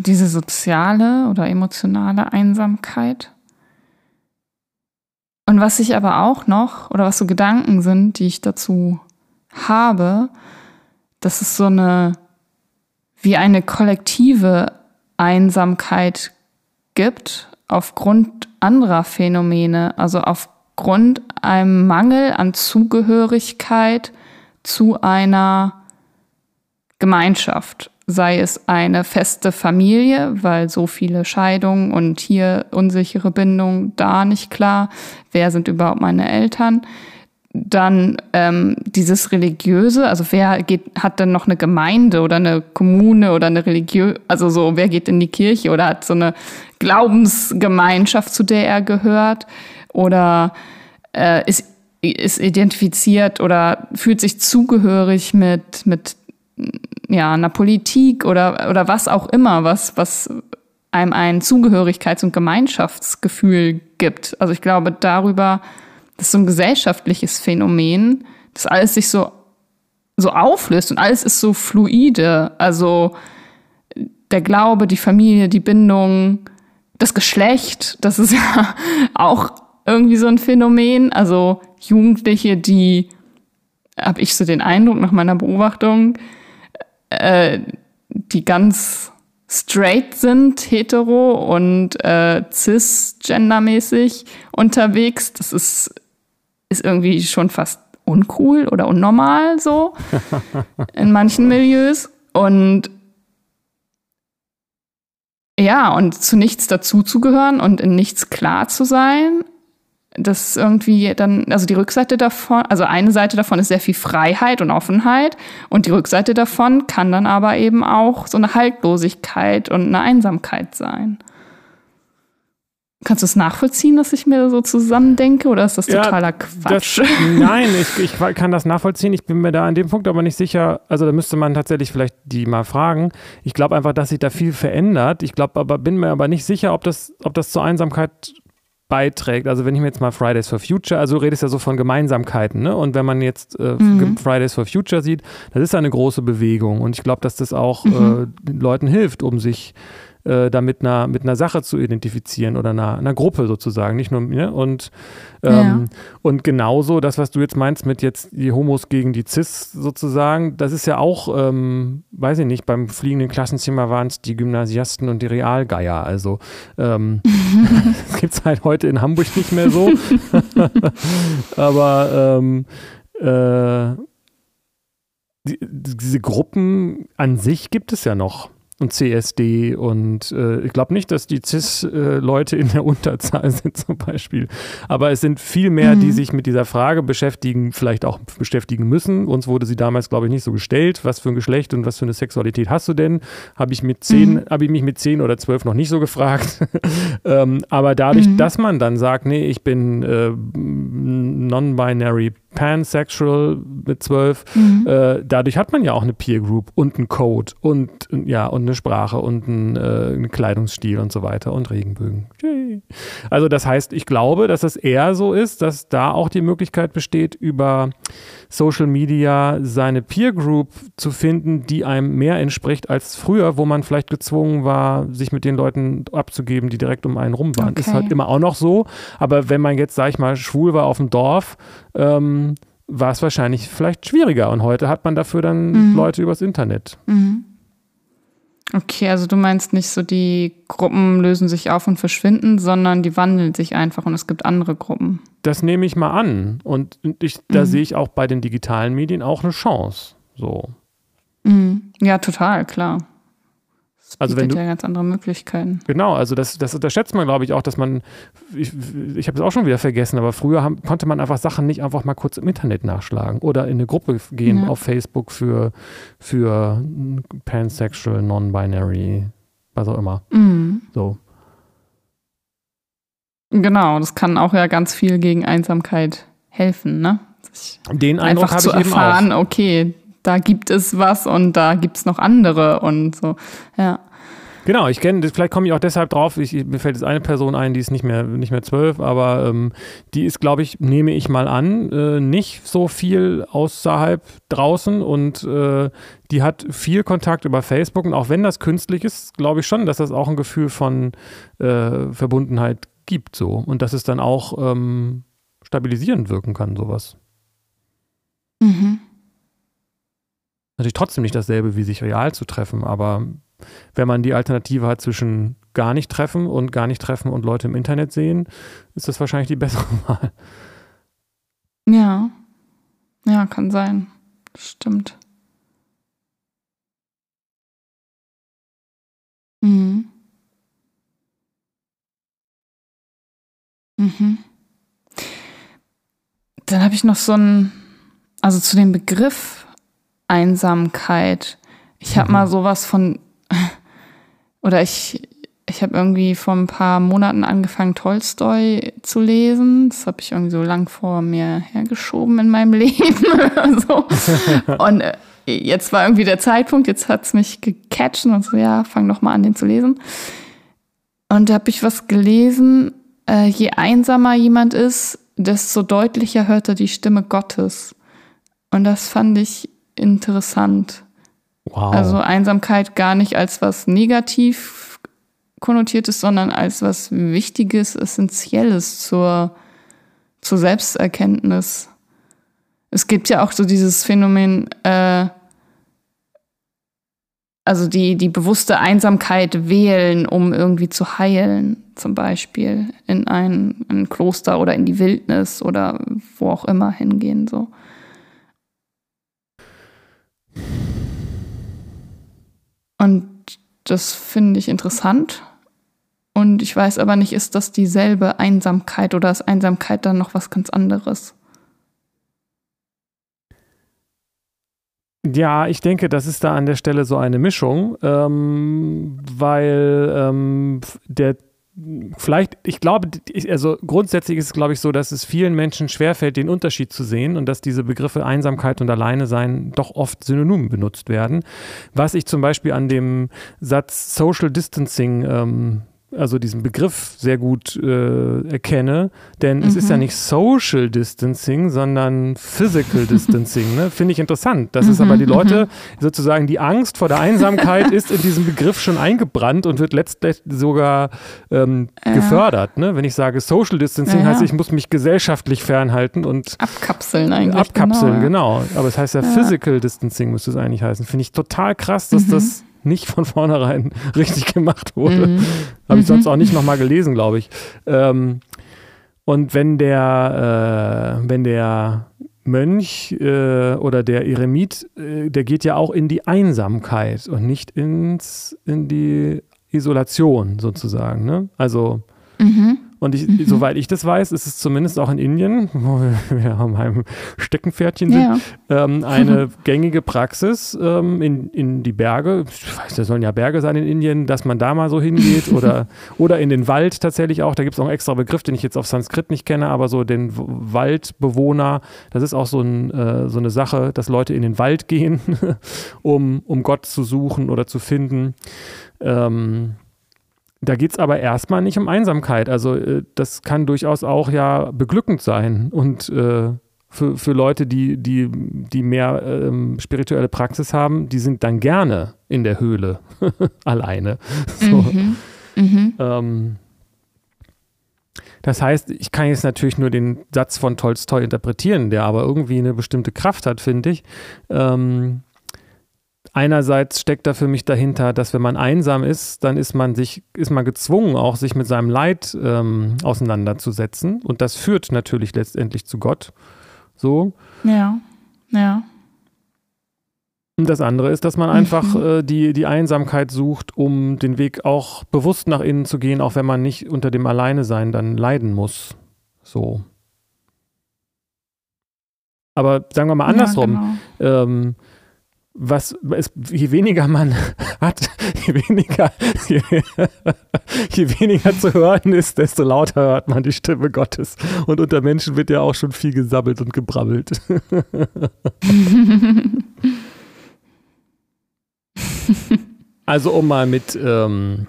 diese soziale oder emotionale Einsamkeit Und was ich aber auch noch, oder was so Gedanken sind, die ich dazu habe, dass es so eine, wie eine kollektive Einsamkeit gibt aufgrund anderer Phänomene, also aufgrund einem Mangel an Zugehörigkeit zu einer Gemeinschaft, sei es eine feste Familie, weil so viele Scheidungen und hier unsichere Bindung, da nicht klar, wer sind überhaupt meine Eltern, dann ähm, dieses religiöse, also wer geht, hat denn noch eine Gemeinde oder eine Kommune oder eine Religion, also so, wer geht in die Kirche oder hat so eine Glaubensgemeinschaft, zu der er gehört oder äh, ist, ist identifiziert oder fühlt sich zugehörig mit, mit ja, einer Politik oder, oder was auch immer, was, was einem ein Zugehörigkeits- und Gemeinschaftsgefühl gibt. Also ich glaube, darüber das ist so ein gesellschaftliches Phänomen, dass alles sich so, so auflöst und alles ist so fluide. Also der Glaube, die Familie, die Bindung, das Geschlecht, das ist ja auch irgendwie so ein Phänomen. Also Jugendliche, die, habe ich so den Eindruck nach meiner Beobachtung, äh, die ganz straight sind, hetero und äh, cis-gendermäßig unterwegs. Das ist ist irgendwie schon fast uncool oder unnormal so in manchen Milieus. Und ja, und zu nichts dazuzugehören und in nichts klar zu sein, das irgendwie dann, also die Rückseite davon, also eine Seite davon ist sehr viel Freiheit und Offenheit und die Rückseite davon kann dann aber eben auch so eine Haltlosigkeit und eine Einsamkeit sein. Kannst du es nachvollziehen, dass ich mir so zusammendenke oder ist das totaler ja, Quatsch? Das, nein, ich, ich kann das nachvollziehen. Ich bin mir da an dem Punkt aber nicht sicher. Also da müsste man tatsächlich vielleicht die mal fragen. Ich glaube einfach, dass sich da viel verändert. Ich glaube aber, bin mir aber nicht sicher, ob das, ob das zur Einsamkeit beiträgt. Also wenn ich mir jetzt mal Fridays for Future, also du redest ja so von Gemeinsamkeiten, ne? Und wenn man jetzt äh, mhm. Fridays for Future sieht, das ist eine große Bewegung und ich glaube, dass das auch mhm. äh, Leuten hilft, um sich äh, da mit einer, mit einer Sache zu identifizieren oder einer, einer Gruppe sozusagen, nicht nur ne? und, ähm, ja. und genauso das, was du jetzt meinst mit jetzt die Homos gegen die Cis sozusagen, das ist ja auch, ähm, weiß ich nicht, beim fliegenden Klassenzimmer waren es die Gymnasiasten und die Realgeier, also ähm, das gibt es halt heute in Hamburg nicht mehr so, aber ähm, äh, die, diese Gruppen an sich gibt es ja noch und CSD und äh, ich glaube nicht, dass die CIS-Leute in der Unterzahl sind zum Beispiel. Aber es sind viel mehr, mhm. die sich mit dieser Frage beschäftigen, vielleicht auch beschäftigen müssen. Uns wurde sie damals, glaube ich, nicht so gestellt. Was für ein Geschlecht und was für eine Sexualität hast du denn? Habe ich mit zehn, mhm. habe ich mich mit zehn oder zwölf noch nicht so gefragt. ähm, aber dadurch, mhm. dass man dann sagt, nee, ich bin äh, non-binary pansexual mit zwölf, mhm. äh, dadurch hat man ja auch eine Peer Group und einen Code und ja und eine Sprache und einen, äh, einen Kleidungsstil und so weiter und Regenbögen. Also das heißt, ich glaube, dass es eher so ist, dass da auch die Möglichkeit besteht, über Social Media seine Peer Group zu finden, die einem mehr entspricht als früher, wo man vielleicht gezwungen war, sich mit den Leuten abzugeben, die direkt um einen rum waren. Okay. Ist halt immer auch noch so. Aber wenn man jetzt, sag ich mal, schwul war auf dem Dorf, ähm, war es wahrscheinlich vielleicht schwieriger. Und heute hat man dafür dann mhm. Leute übers Internet. Mhm. Okay, also du meinst nicht so, die Gruppen lösen sich auf und verschwinden, sondern die wandeln sich einfach und es gibt andere Gruppen. Das nehme ich mal an. Und ich, da mhm. sehe ich auch bei den digitalen Medien auch eine Chance. So. Mhm. Ja, total, klar. Das also wenn du, ja ganz andere Möglichkeiten. Genau, also das, das unterschätzt man, glaube ich, auch, dass man, ich, ich habe es auch schon wieder vergessen, aber früher haben, konnte man einfach Sachen nicht einfach mal kurz im Internet nachschlagen oder in eine Gruppe gehen ja. auf Facebook für, für pansexual, non-binary, was auch immer. Mhm. So. Genau, das kann auch ja ganz viel gegen Einsamkeit helfen, ne? Sich Den Eindruck habe ich erfahren, eben auch. okay, da gibt es was und da gibt es noch andere und so. Ja. Genau, ich kenne, vielleicht komme ich auch deshalb drauf, ich, mir fällt jetzt eine Person ein, die ist nicht mehr, nicht mehr zwölf, aber ähm, die ist, glaube ich, nehme ich mal an, äh, nicht so viel außerhalb draußen und äh, die hat viel Kontakt über Facebook und auch wenn das künstlich ist, glaube ich schon, dass das auch ein Gefühl von äh, Verbundenheit gibt so und dass es dann auch ähm, stabilisierend wirken kann, sowas. Mhm. Natürlich trotzdem nicht dasselbe, wie sich real zu treffen, aber wenn man die Alternative hat zwischen gar nicht treffen und gar nicht treffen und Leute im Internet sehen, ist das wahrscheinlich die bessere Wahl. Ja. Ja, kann sein. Stimmt. Mhm. Mhm. Dann habe ich noch so ein, also zu dem Begriff Einsamkeit. Ich habe mhm. mal sowas von, oder ich, ich habe irgendwie vor ein paar Monaten angefangen, Tolstoi zu lesen. Das habe ich irgendwie so lang vor mir hergeschoben in meinem Leben. so. Und äh, jetzt war irgendwie der Zeitpunkt, jetzt hat es mich gecatcht und so, ja, fang doch mal an, den zu lesen. Und da habe ich was gelesen, äh, je einsamer jemand ist, desto deutlicher hört er die Stimme Gottes. Und das fand ich interessant. Wow. Also Einsamkeit gar nicht als was negativ konnotiertes, sondern als was Wichtiges, Essentielles zur, zur Selbsterkenntnis. Es gibt ja auch so dieses Phänomen, äh, also die, die bewusste Einsamkeit wählen, um irgendwie zu heilen, zum Beispiel in ein, ein Kloster oder in die Wildnis oder wo auch immer hingehen, so. Und das finde ich interessant. Und ich weiß aber nicht, ist das dieselbe Einsamkeit oder ist Einsamkeit dann noch was ganz anderes? Ja, ich denke, das ist da an der Stelle so eine Mischung, ähm, weil ähm, der vielleicht, ich glaube, also grundsätzlich ist es, glaube ich, so, dass es vielen Menschen schwerfällt, den Unterschied zu sehen und dass diese Begriffe Einsamkeit und Alleinesein doch oft synonym benutzt werden. Was ich zum Beispiel an dem Satz Social Distancing ähm, also diesen Begriff sehr gut äh, erkenne, denn mhm. es ist ja mhm. nicht Social Distancing, sondern Physical Distancing. Ne? Finde ich interessant. Das mhm, ist aber die Leute mhm. sozusagen die Angst vor der Einsamkeit ist in diesem Begriff schon eingebrannt und wird letztlich sogar ähm, ja. gefördert. Ne? Wenn ich sage Social Distancing, ja, heißt ich muss mich gesellschaftlich fernhalten und abkapseln eigentlich. Abkapseln, genau. genau. Aber es heißt ja, Physical Distancing müsste es eigentlich heißen. Finde ich total krass, dass mhm. das nicht von vornherein richtig gemacht wurde. Mhm. Habe ich sonst auch nicht nochmal gelesen, glaube ich. Ähm, und wenn der, äh, wenn der Mönch äh, oder der Eremit, äh, der geht ja auch in die Einsamkeit und nicht ins, in die Isolation sozusagen. Ne? Also mhm. Und ich, mhm. soweit ich das weiß, ist es zumindest auch in Indien, wo wir, an meinem Steckenpferdchen sind, ja. ähm, eine gängige Praxis ähm, in, in die Berge. Ich weiß, da sollen ja Berge sein in Indien, dass man da mal so hingeht oder, oder in den Wald tatsächlich auch. Da gibt es auch einen extra Begriff, den ich jetzt auf Sanskrit nicht kenne, aber so den Waldbewohner, das ist auch so, ein, äh, so eine Sache, dass Leute in den Wald gehen, um, um Gott zu suchen oder zu finden. Ähm, da geht es aber erstmal nicht um Einsamkeit. Also äh, das kann durchaus auch ja beglückend sein und äh, für, für Leute, die, die, die mehr ähm, spirituelle Praxis haben, die sind dann gerne in der Höhle alleine. So. Mhm. Mhm. Ähm, das heißt, ich kann jetzt natürlich nur den Satz von Tolstoi interpretieren, der aber irgendwie eine bestimmte Kraft hat, finde ich. Ähm, einerseits steckt da für mich dahinter, dass wenn man einsam ist, dann ist man sich, ist man gezwungen, auch sich mit seinem Leid ähm, auseinanderzusetzen. Und das führt natürlich letztendlich zu Gott. So. Ja, ja. Und das andere ist, dass man einfach mhm. äh, die, die Einsamkeit sucht, um den Weg auch bewusst nach innen zu gehen, auch wenn man nicht unter dem Alleinesein dann leiden muss. So. Aber sagen wir mal andersrum. Ja, genau. ähm, was es, je weniger man hat, je weniger, je, je, weniger zu hören ist, desto lauter hört man die Stimme Gottes. Und unter Menschen wird ja auch schon viel gesabbelt und gebrabbelt. also um mal mit ähm,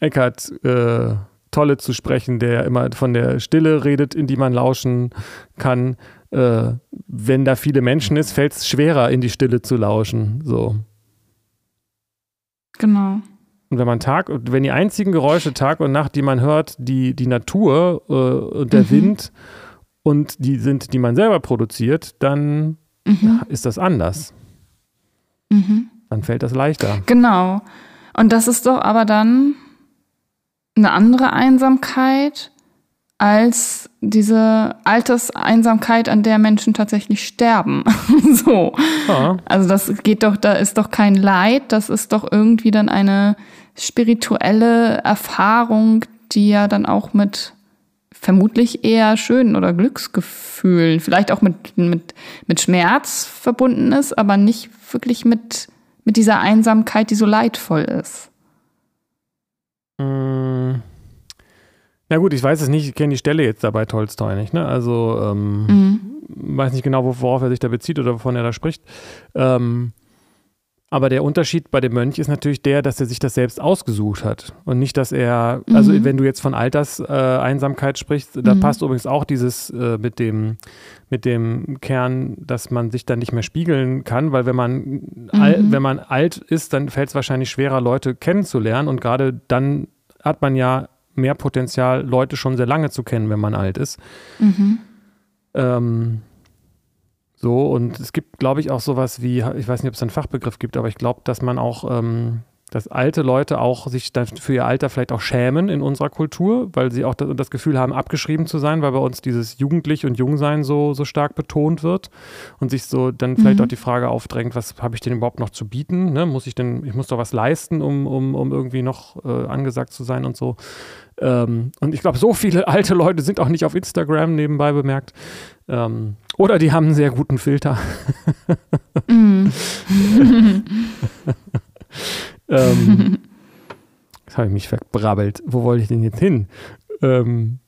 Eckhard äh, Tolle zu sprechen, der immer von der Stille redet, in die man lauschen kann äh, wenn da viele Menschen ist, fällt es schwerer, in die Stille zu lauschen. So. Genau. Und wenn man Tag, wenn die einzigen Geräusche Tag und Nacht, die man hört, die, die Natur äh, und der Mhm. Wind und die sind, die man selber produziert, dann Mhm. ist das anders. Mhm. Dann fällt das leichter. Genau. Und das ist doch aber dann eine andere Einsamkeit als diese Alterseinsamkeit, an der Menschen tatsächlich sterben. so. Ja, Also das geht doch, da ist doch kein Leid, das ist doch irgendwie dann eine spirituelle Erfahrung, die ja dann auch mit vermutlich eher schönen oder Glücksgefühlen, vielleicht auch mit, mit, mit Schmerz verbunden ist, aber nicht wirklich mit, mit dieser Einsamkeit, die so leidvoll ist. Mm. Na gut, ich weiß es nicht, ich kenne die Stelle jetzt da bei Tolstoi nicht, ne? Also ähm, Mhm. weiß nicht genau, wo- worauf er sich da bezieht oder wovon er da spricht. Ähm, aber der Unterschied bei dem Mönch ist natürlich der, dass er sich das selbst ausgesucht hat und nicht, dass er, also Mhm. wenn du jetzt von Alterseinsamkeit äh, sprichst, da Mhm. passt übrigens auch dieses äh, mit dem mit dem Kern, dass man sich dann nicht mehr spiegeln kann, weil wenn man al, Mhm. wenn man alt ist, dann fällt es wahrscheinlich schwerer, Leute kennenzulernen und gerade dann hat man ja mehr Potenzial, Leute schon sehr lange zu kennen, wenn man alt ist. Mhm. Ähm, so, und es gibt, glaube ich, auch sowas wie, ich weiß nicht, ob es einen Fachbegriff gibt, aber ich glaube, dass man auch, ähm, dass alte Leute auch sich dann für ihr Alter vielleicht auch schämen in unserer Kultur, weil sie auch das, das Gefühl haben, abgeschrieben zu sein, weil bei uns dieses Jugendlich und Jungsein so, so stark betont wird und sich so dann vielleicht Mhm. auch die Frage aufdrängt, was habe ich denn überhaupt noch zu bieten? Ne? Muss ich denn, ich muss doch was leisten, um, um, um irgendwie noch äh, angesagt zu sein und so. Ähm, und ich glaube, so viele alte Leute sind auch nicht auf Instagram nebenbei bemerkt. Ähm, oder die haben einen sehr guten Filter. Mhm. ähm, jetzt habe ich mich verbrabbelt. Wo wollte ich denn jetzt hin? Ähm,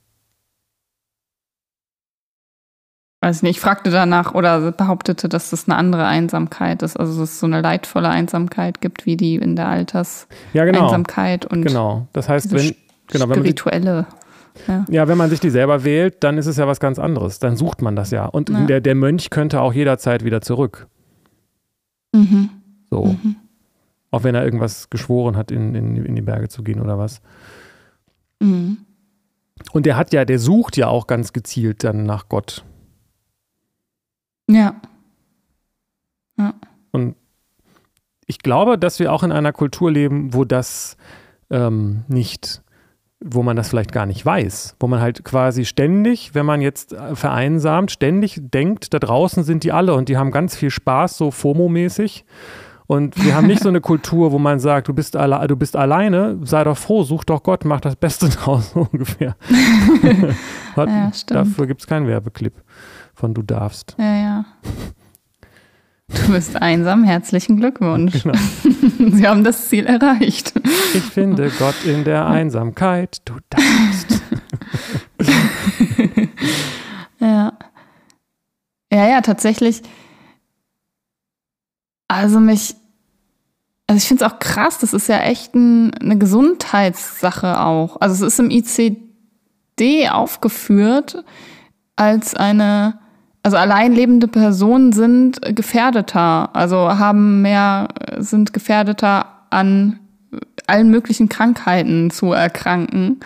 Weiß nicht, ich fragte danach oder behauptete, dass das eine andere Einsamkeit ist, also dass es so eine leidvolle Einsamkeit gibt, wie die in der ja, genau. Alterseinsamkeit und Genau. Das heißt, wenn, genau, wenn man sich, spirituelle. ja, wenn man sich die selber wählt, dann ist es ja was ganz anderes. Dann sucht man das ja. Und Ja. der, der Mönch könnte auch jederzeit wieder zurück. Mhm. So. Mhm. Auch wenn er irgendwas geschworen hat, in, in, in die Berge zu gehen oder was. Mhm. Und der hat ja, der sucht ja auch ganz gezielt dann nach Gott. Ja. Und ich glaube, dass wir auch in einer Kultur leben, wo das ähm, nicht, wo man das vielleicht gar nicht weiß, wo man halt quasi ständig, wenn man jetzt äh, vereinsamt, ständig denkt, da draußen sind die alle und die haben ganz viel Spaß, so FOMO-mäßig. Und wir haben nicht so eine Kultur, wo man sagt, du bist, alle, du bist alleine, sei doch froh, such doch Gott, mach das Beste draus, so ungefähr. Ja, dafür gibt es keinen Werbeclip von Du darfst. Ja, ja. Du bist einsam, herzlichen Glückwunsch. Genau. Sie haben das Ziel erreicht. Ich finde Gott in der Einsamkeit, du darfst. Ja. Ja, ja, tatsächlich. Also mich, also ich finde es auch krass, das ist ja echt ein, eine Gesundheitssache auch. Also es ist im ICD aufgeführt als eine, also allein lebende Personen sind gefährdeter, also haben mehr, sind gefährdeter an allen möglichen Krankheiten zu erkranken.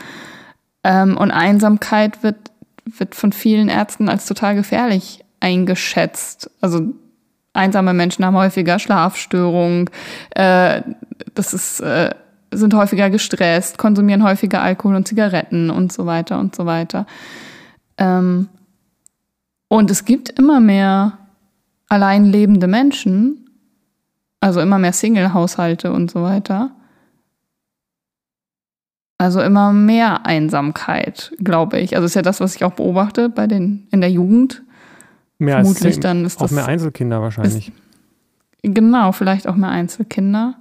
Ähm, und Einsamkeit wird, wird von vielen Ärzten als total gefährlich eingeschätzt. Also einsame Menschen haben häufiger Schlafstörungen, äh, das ist, äh, sind häufiger gestresst, konsumieren häufiger Alkohol und Zigaretten und so weiter und so weiter. Ähm, und es gibt immer mehr allein lebende Menschen, also immer mehr Single-Haushalte und so weiter. Also immer mehr Einsamkeit, glaube ich. Also ist ja das, was ich auch beobachte bei den in der Jugend. Mehr als Vermutlich zehn, dann ist auch das mehr Einzelkinder wahrscheinlich. genau, vielleicht auch mehr Einzelkinder.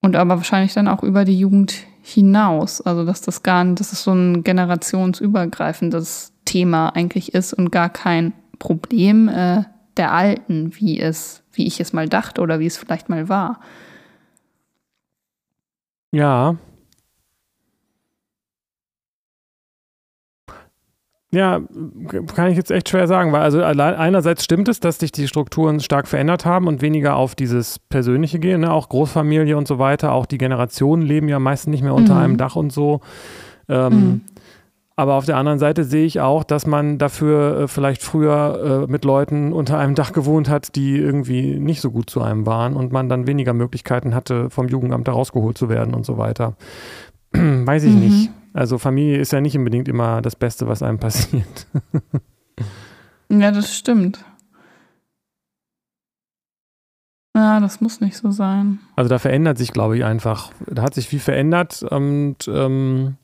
Und aber wahrscheinlich dann auch über die Jugend hinaus. Also dass das gar nicht, dass es so ein generationsübergreifendes Thema eigentlich ist und gar kein Problem äh, der Alten, wie es, wie ich es mal dachte oder wie es vielleicht mal war. Ja. Ja, kann ich jetzt echt schwer sagen, weil also einerseits stimmt es, dass sich die Strukturen stark verändert haben und weniger auf dieses Persönliche gehen, ne? auch Großfamilie und so weiter, auch die Generationen leben ja meistens nicht mehr unter mhm. einem Dach und so. Ähm, mhm. Aber auf der anderen Seite sehe ich auch, dass man dafür äh, vielleicht früher äh, mit Leuten unter einem Dach gewohnt hat, die irgendwie nicht so gut zu einem waren und man dann weniger Möglichkeiten hatte, vom Jugendamt da rausgeholt zu werden und so weiter. Weiß ich mhm. nicht. Also Familie ist ja nicht unbedingt immer das Beste, was einem passiert. ja, das stimmt. Ja, das muss nicht so sein. Also da verändert sich, glaube ich, einfach. Da hat sich viel verändert und ähm,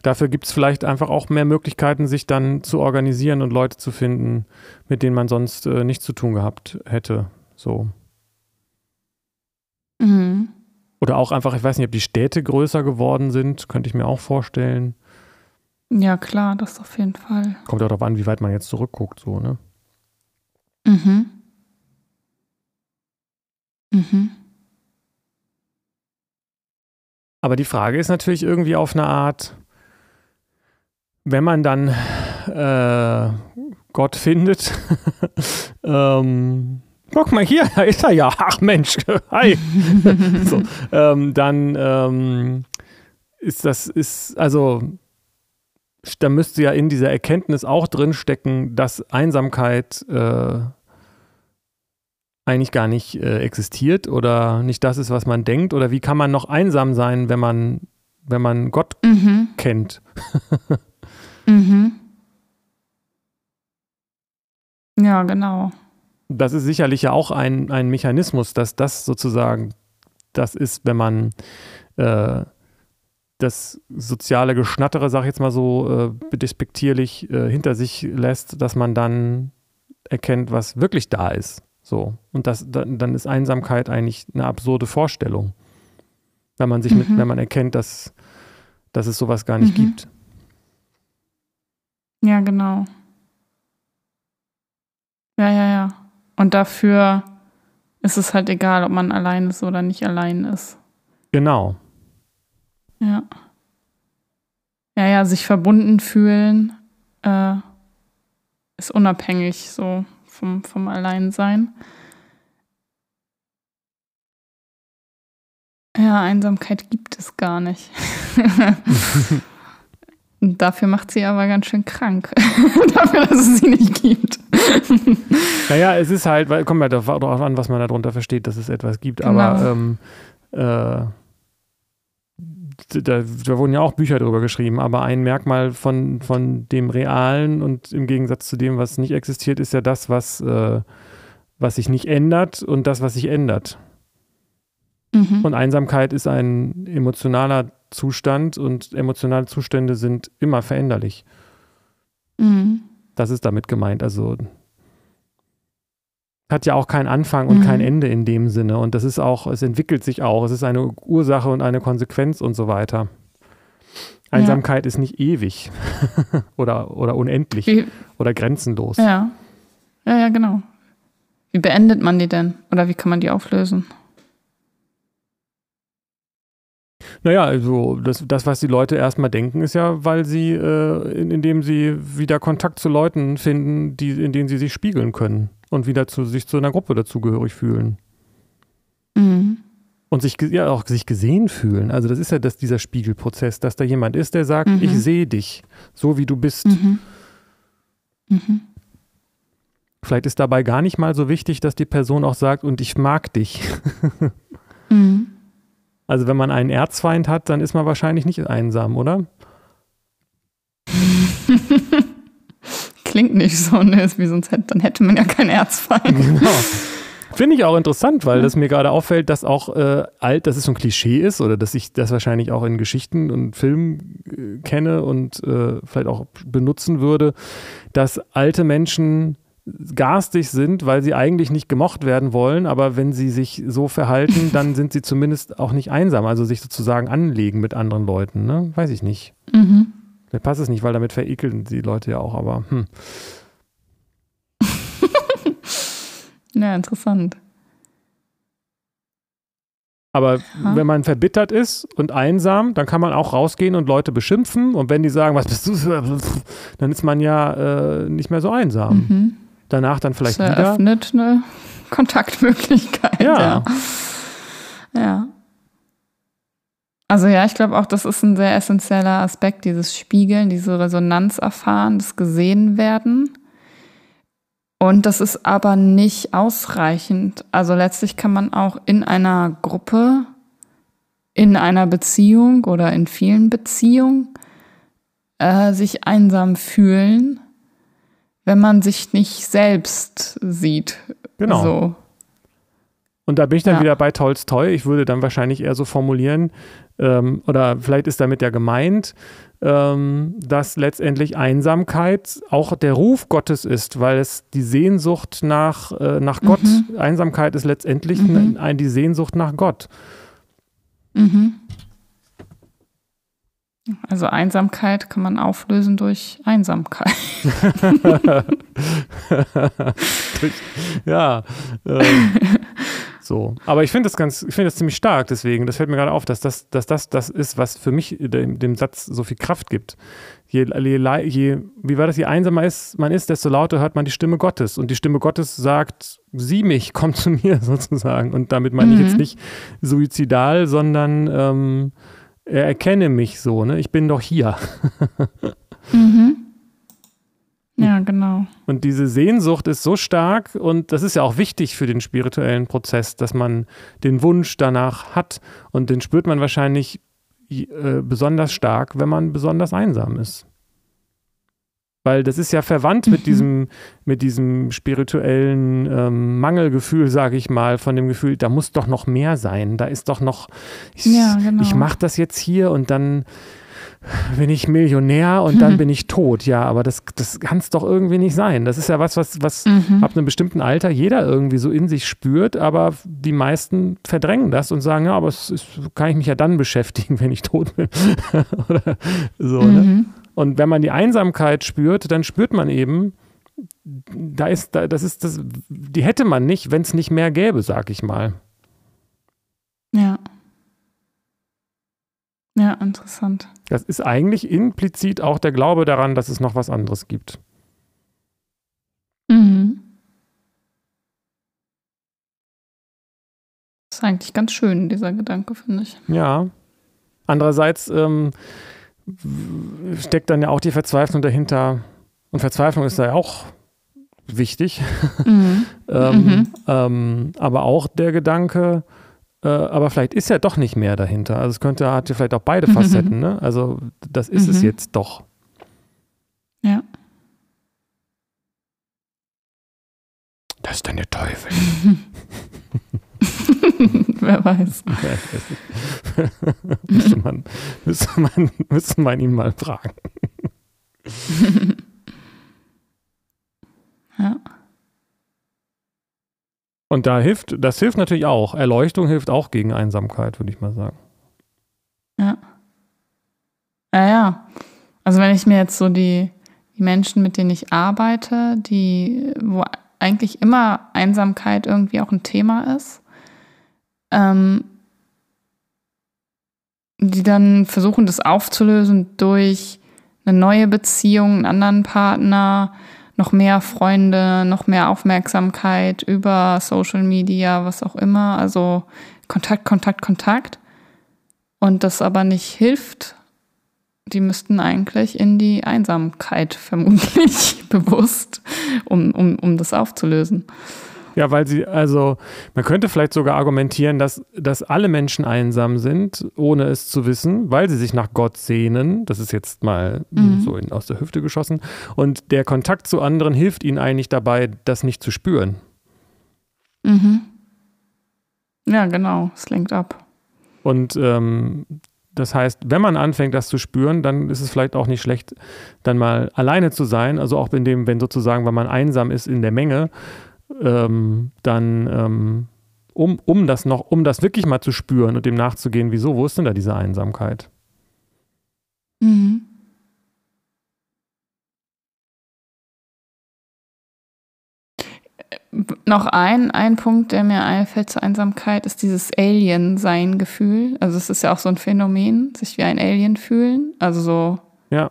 dafür gibt es vielleicht einfach auch mehr Möglichkeiten, sich dann zu organisieren und Leute zu finden, mit denen man sonst äh, nichts zu tun gehabt hätte. So. Mhm. Oder auch einfach, ich weiß nicht, ob die Städte größer geworden sind, könnte ich mir auch vorstellen. Ja, klar, das auf jeden Fall. Kommt auch darauf an, wie weit man jetzt zurückguckt, so, ne? Mhm. Mhm. Aber die Frage ist natürlich irgendwie auf eine Art, wenn man dann äh, Gott findet, ähm, guck mal hier, da ist er ja. Ach Mensch, hi. so, ähm, dann ähm, ist das, ist, also, da müsste ja in dieser Erkenntnis auch drinstecken, dass Einsamkeit äh, eigentlich gar nicht äh, existiert oder nicht das ist, was man denkt. Oder wie kann man noch einsam sein, wenn man, wenn man Gott mhm. kennt? mhm. Ja, genau das ist sicherlich ja auch ein, ein Mechanismus, dass das sozusagen das ist, wenn man äh, das soziale Geschnattere, sag ich jetzt mal so äh, despektierlich, äh, hinter sich lässt, dass man dann erkennt, was wirklich da ist. So. Und das, dann, dann ist Einsamkeit eigentlich eine absurde Vorstellung. Wenn man sich mhm. mit, wenn man erkennt, dass, dass es sowas gar nicht mhm. gibt. Ja, genau. Ja, ja, ja. Und dafür ist es halt egal, ob man allein ist oder nicht allein ist. Genau. Ja. Ja, ja, sich verbunden fühlen äh, ist unabhängig so vom, vom Alleinsein. Ja, Einsamkeit gibt es gar nicht. Dafür macht sie aber ganz schön krank. Dafür, dass es sie nicht gibt. Naja, es ist halt, weil, kommt halt darauf an, was man darunter versteht, dass es etwas gibt. Genau. Aber ähm, äh, da, da, wurden ja auch Bücher darüber geschrieben, aber ein Merkmal von, von dem Realen und im Gegensatz zu dem, was nicht existiert, ist ja das, was, äh, was sich nicht ändert und das, was sich ändert. Mhm. Und Einsamkeit ist ein emotionaler Zustand und emotionale Zustände sind immer veränderlich. Mhm. Das ist damit gemeint. Also hat ja auch keinen Anfang und mhm. kein Ende in dem Sinne. Und das ist auch, es entwickelt sich auch. Es ist eine Ursache und eine Konsequenz und so weiter. Einsamkeit ja. ist nicht ewig oder, oder unendlich Wie, oder grenzenlos. Ja. Ja, ja, genau. Wie beendet man die denn? Oder wie kann man die auflösen? Naja, also das, das, was die Leute erstmal denken, ist ja, weil sie, äh, in, indem sie wieder Kontakt zu Leuten finden, die, in denen sie sich spiegeln können und wieder zu, sich zu einer Gruppe dazugehörig fühlen. Mhm. Und sich ja auch sich gesehen fühlen. Also das ist ja das, dieser Spiegelprozess, dass da jemand ist, der sagt, mhm. ich sehe dich, so wie du bist. Mhm. Mhm. Vielleicht ist dabei gar nicht mal so wichtig, dass die Person auch sagt, und ich mag dich. mhm. Also wenn man einen Erzfeind hat, dann ist man wahrscheinlich nicht einsam, oder? Klingt nicht so, ne? Wie sonst hätte, dann hätte man ja keinen Erzfeind. Genau. Finde ich auch interessant, weil das mir gerade auffällt, dass auch äh, alt, dass es so ein Klischee ist oder dass ich das wahrscheinlich auch in Geschichten und Filmen äh, kenne und äh, vielleicht auch benutzen würde, dass alte Menschen garstig sind, weil sie eigentlich nicht gemocht werden wollen, aber wenn sie sich so verhalten, dann sind sie zumindest auch nicht einsam, also sich sozusagen anlegen mit anderen Leuten, ne? Weiß ich nicht. Mhm. Mir passt es nicht, weil damit verekeln die Leute ja auch, aber hm. ja, interessant. Aber ja. wenn man verbittert ist und einsam, dann kann man auch rausgehen und Leute beschimpfen. Und wenn die sagen, was bist du dann ist man ja äh, nicht mehr so einsam. Mhm. Danach dann vielleicht das eröffnet wieder. eine Kontaktmöglichkeit. Ja. ja. ja. Also ja, ich glaube auch, das ist ein sehr essentieller Aspekt, dieses Spiegeln, diese Resonanz erfahren, das gesehen werden. Und das ist aber nicht ausreichend. Also letztlich kann man auch in einer Gruppe, in einer Beziehung oder in vielen Beziehungen äh, sich einsam fühlen, wenn man sich nicht selbst sieht. Genau. So. Und da bin ich dann ja. wieder bei Tolstoi. Ich würde dann wahrscheinlich eher so formulieren, ähm, oder vielleicht ist damit ja gemeint, ähm, dass letztendlich Einsamkeit auch der Ruf Gottes ist, weil es die Sehnsucht nach, äh, nach Gott, mhm. Einsamkeit ist letztendlich mhm. ein, die Sehnsucht nach Gott. Mhm. Also Einsamkeit kann man auflösen durch Einsamkeit. ja. Ähm, so. Aber ich finde das ganz, ich finde das ziemlich stark, deswegen, das fällt mir gerade auf, dass das, dass das das ist, was für mich dem, dem Satz so viel Kraft gibt. Je, je, je, wie war das, je einsamer ist, man ist, desto lauter hört man die Stimme Gottes. Und die Stimme Gottes sagt, sieh mich, komm zu mir sozusagen. Und damit meine mhm. ich jetzt nicht suizidal, sondern ähm, erkenne mich so, ne? Ich bin doch hier. mhm. Ja, genau. Und diese Sehnsucht ist so stark und das ist ja auch wichtig für den spirituellen Prozess, dass man den Wunsch danach hat und den spürt man wahrscheinlich äh, besonders stark, wenn man besonders einsam ist. Weil das ist ja verwandt mhm. mit diesem, mit diesem spirituellen ähm, Mangelgefühl, sage ich mal, von dem Gefühl, da muss doch noch mehr sein. Da ist doch noch, ich, ja, genau. ich mache das jetzt hier und dann bin ich Millionär und dann bin ich tot. Ja, aber das, das kann es doch irgendwie nicht sein. Das ist ja was, was, was mhm. ab einem bestimmten Alter jeder irgendwie so in sich spürt, aber die meisten verdrängen das und sagen, ja, aber es ist, kann ich mich ja dann beschäftigen, wenn ich tot bin. Oder so, ne? mhm. ne? Und wenn man die Einsamkeit spürt, dann spürt man eben, da ist, da, das ist das, die hätte man nicht, wenn es nicht mehr gäbe, sag ich mal. Ja. Ja, interessant. Das ist eigentlich implizit auch der Glaube daran, dass es noch was anderes gibt. Mhm. Das ist eigentlich ganz schön, dieser Gedanke, finde ich. Ja. Andererseits ähm, steckt dann ja auch die Verzweiflung dahinter. Und Verzweiflung ist da ja auch wichtig. Mhm. ähm, mhm. Ähm, aber auch der Gedanke, äh, aber vielleicht ist ja doch nicht mehr dahinter. Also es könnte, hat ja vielleicht auch beide mhm. Facetten, ne? Also das ist mhm. es jetzt doch. Ja. Das ist dann der Teufel. Wer weiß. Ja, müsste, man, müsste, man, müsste man ihn mal fragen. ja. Und da hilft, das hilft natürlich auch. Erleuchtung hilft auch gegen Einsamkeit, würde ich mal sagen. Ja. Ja, ja. Also wenn ich mir jetzt so die, die Menschen, mit denen ich arbeite, die, wo eigentlich immer Einsamkeit irgendwie auch ein Thema ist, ähm, die dann versuchen, das aufzulösen durch eine neue Beziehung, einen anderen Partner, noch mehr Freunde, noch mehr Aufmerksamkeit über Social Media, was auch immer. Also Kontakt, Kontakt, Kontakt. Und das aber nicht hilft. Die müssten eigentlich in die Einsamkeit vermutlich bewusst, um, um, um das aufzulösen. Ja, weil sie, also man könnte vielleicht sogar argumentieren, dass, dass alle Menschen einsam sind, ohne es zu wissen, weil sie sich nach Gott sehnen. Das ist jetzt mal mhm. so in, aus der Hüfte geschossen. Und der Kontakt zu anderen hilft ihnen eigentlich dabei, das nicht zu spüren. Mhm. Ja, genau, es lenkt ab. Und ähm, das heißt, wenn man anfängt, das zu spüren, dann ist es vielleicht auch nicht schlecht, dann mal alleine zu sein. Also auch in dem, wenn sozusagen, wenn man einsam ist in der Menge, ähm, dann ähm, um, um das noch, um das wirklich mal zu spüren und dem nachzugehen, wieso, wo ist denn da diese Einsamkeit? Mhm. noch ein, ein Punkt, der mir einfällt zur Einsamkeit, ist dieses Alien-Sein-Gefühl. Also es ist ja auch so ein Phänomen, sich wie ein Alien fühlen. Also so Ja.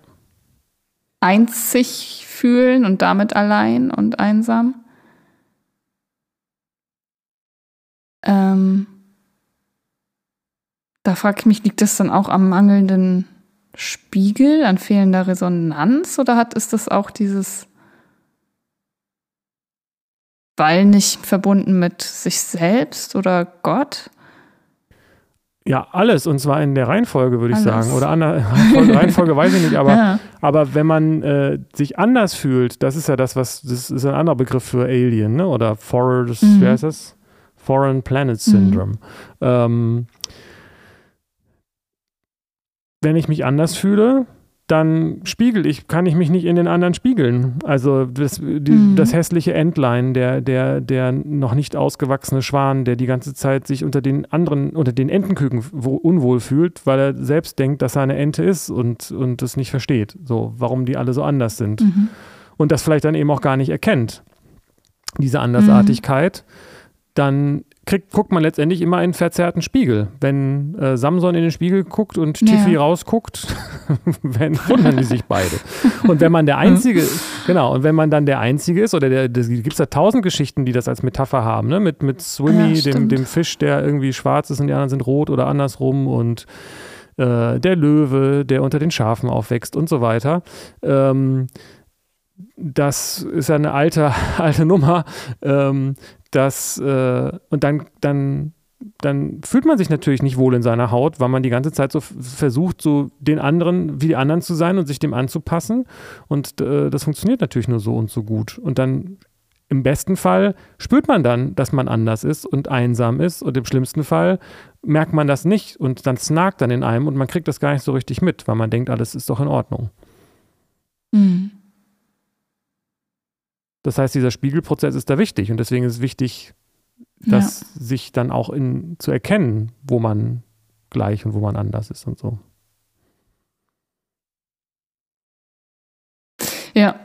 einzig fühlen und damit allein und einsam. Ähm, da frage ich mich, liegt das dann auch am mangelnden Spiegel, an fehlender Resonanz oder hat ist das auch dieses weil nicht verbunden mit sich selbst oder Gott? Ja, alles und zwar in der Reihenfolge, würde ich Alles. sagen. Oder andere Reihenfolge, Reihenfolge weiß ich nicht, aber, ja. aber wenn man äh, sich anders fühlt, das ist ja das, was, das ist ein anderer Begriff für Alien, ne? Oder Foreign, Mhm. wie heißt das? Foreign Planet Syndrome. Ähm, wenn ich mich anders fühle, dann spiegel ich, kann ich mich nicht in den anderen spiegeln. Also das, die, Mhm. das hässliche Entlein, der, der, der noch nicht ausgewachsene Schwan, der die ganze Zeit sich unter den anderen, unter den Entenküken wo, unwohl fühlt, weil er selbst denkt, dass er eine Ente ist und, und das nicht versteht. So, warum die alle so anders sind. Mhm. Und das vielleicht dann eben auch gar nicht erkennt, diese Andersartigkeit, dann kriegt, guckt man letztendlich immer einen verzerrten Spiegel. Wenn äh, Samson in den Spiegel guckt und Ja. Tiffy rausguckt, wenn, wundern die sich beide. Und wenn man der Einzige, genau, und wenn man dann der Einzige ist, oder der, gibt es da tausend Geschichten, die das als Metapher haben, ne? Mit, mit Swimmy, Ja, dem, dem Fisch, der irgendwie schwarz ist und die anderen sind rot oder andersrum und äh, der Löwe, der unter den Schafen aufwächst und so weiter. Ähm, das ist ja eine alte, alte Nummer. Ähm, das, äh, und dann, dann, dann fühlt man sich natürlich nicht wohl in seiner Haut, weil man die ganze Zeit so versucht, so den anderen wie die anderen zu sein und sich dem anzupassen. Und äh, das funktioniert natürlich nur so und so gut. Und dann im besten Fall spürt man dann, dass man anders ist und einsam ist. Und im schlimmsten Fall merkt man das nicht und dann snagt dann in einem und man kriegt das gar nicht so richtig mit, weil man denkt, alles ist doch in Ordnung. Mhm. Das heißt, dieser Spiegelprozess ist da wichtig und deswegen ist es wichtig, das sich dann auch in, zu erkennen, wo man gleich und wo man anders ist und so. Ja.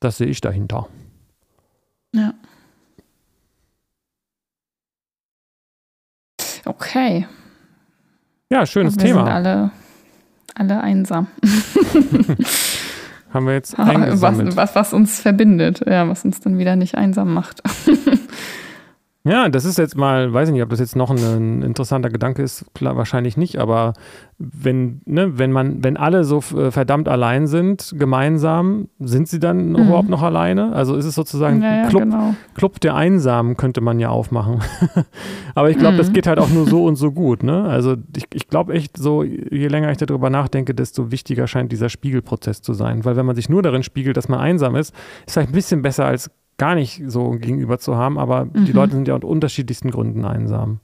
Das sehe ich dahinter. Ja. Okay. Ja, schönes wir sind Thema. alle, alle einsam. Haben wir jetzt was, eingesammelt. was, was uns verbindet, ja, was uns dann wieder nicht einsam macht. Ja, das ist jetzt mal, weiß ich nicht, ob das jetzt noch ein, ein interessanter Gedanke ist, klar, wahrscheinlich nicht, aber wenn, ne, wenn man, wenn alle so äh, verdammt allein sind, gemeinsam, sind sie dann Mhm. überhaupt noch alleine? Also ist es sozusagen ja, ein ja, Club, genau. Club der Einsamen könnte man ja aufmachen. Aber ich glaube, das Mhm. geht halt auch nur so und so gut. Ne? Also ich, ich glaube echt so, je länger ich darüber nachdenke, desto wichtiger scheint dieser Spiegelprozess zu sein. Weil wenn man sich nur darin spiegelt, dass man einsam ist, ist vielleicht ein bisschen besser als gar nicht so gegenüber zu haben. Aber die Mhm. Leute sind ja aus unterschiedlichsten Gründen einsam.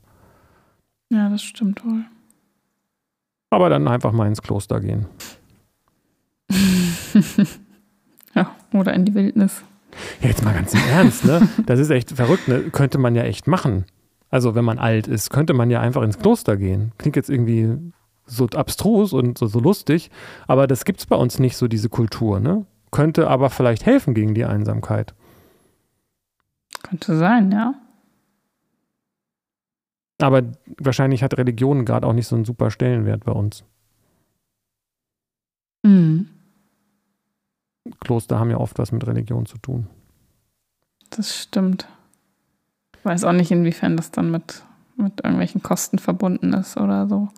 Ja, das stimmt wohl. Aber dann einfach mal ins Kloster gehen. ja, oder in die Wildnis. Ja, jetzt mal ganz im Ernst, ne? Das ist echt verrückt, ne? Könnte man ja echt machen. Also, wenn man alt ist, könnte man ja einfach ins Kloster gehen. Klingt jetzt irgendwie so abstrus und so, so lustig, aber das gibt es bei uns nicht so, diese Kultur, ne? Könnte aber vielleicht helfen gegen die Einsamkeit. Könnte sein, ja. Aber wahrscheinlich hat Religion gerade auch nicht so einen super Stellenwert bei uns. Mhm. Kloster haben ja oft was mit Religion zu tun. Das stimmt. Ich weiß auch nicht, inwiefern das dann mit, mit irgendwelchen Kosten verbunden ist oder so.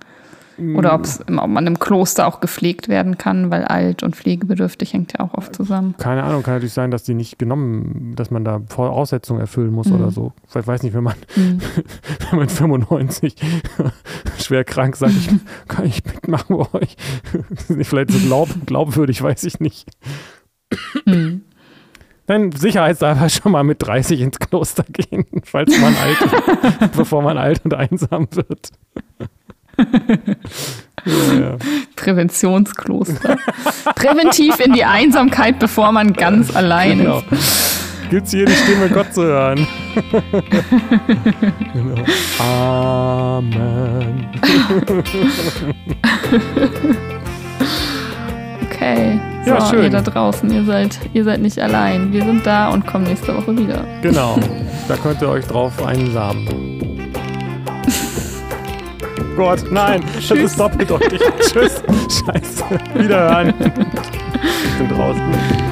Oder Mm. ob man im Kloster auch gepflegt werden kann, weil alt und pflegebedürftig hängt ja auch oft zusammen. Keine Ahnung, kann natürlich sein, dass die nicht genommen, dass man da Voraussetzungen erfüllen muss Mhm. oder so. Ich weiß nicht, wenn man Mhm. wenn man 95 schwer krank sagt, ich kann ich mitmachen bei euch. Vielleicht so glaub, glaubwürdig, weiß ich nicht. Mhm. Dann sicherheitshalber schon mal mit 30 ins Kloster gehen, falls man alt, bevor man alt und einsam wird. Präventionskloster. Präventiv in die Einsamkeit, bevor man ganz allein genau. ist. Gibt's die Stimme Gott zu hören. Genau. Amen. okay. So, ja, schön. ihr da draußen, ihr seid, ihr seid nicht allein. Wir sind da und kommen nächste Woche wieder. Genau. Da könnt ihr euch drauf einsamen. Gott, nein, Tschüss. das ist doppelt Tschüss. Scheiße. Wiederhören. Ich bin draußen.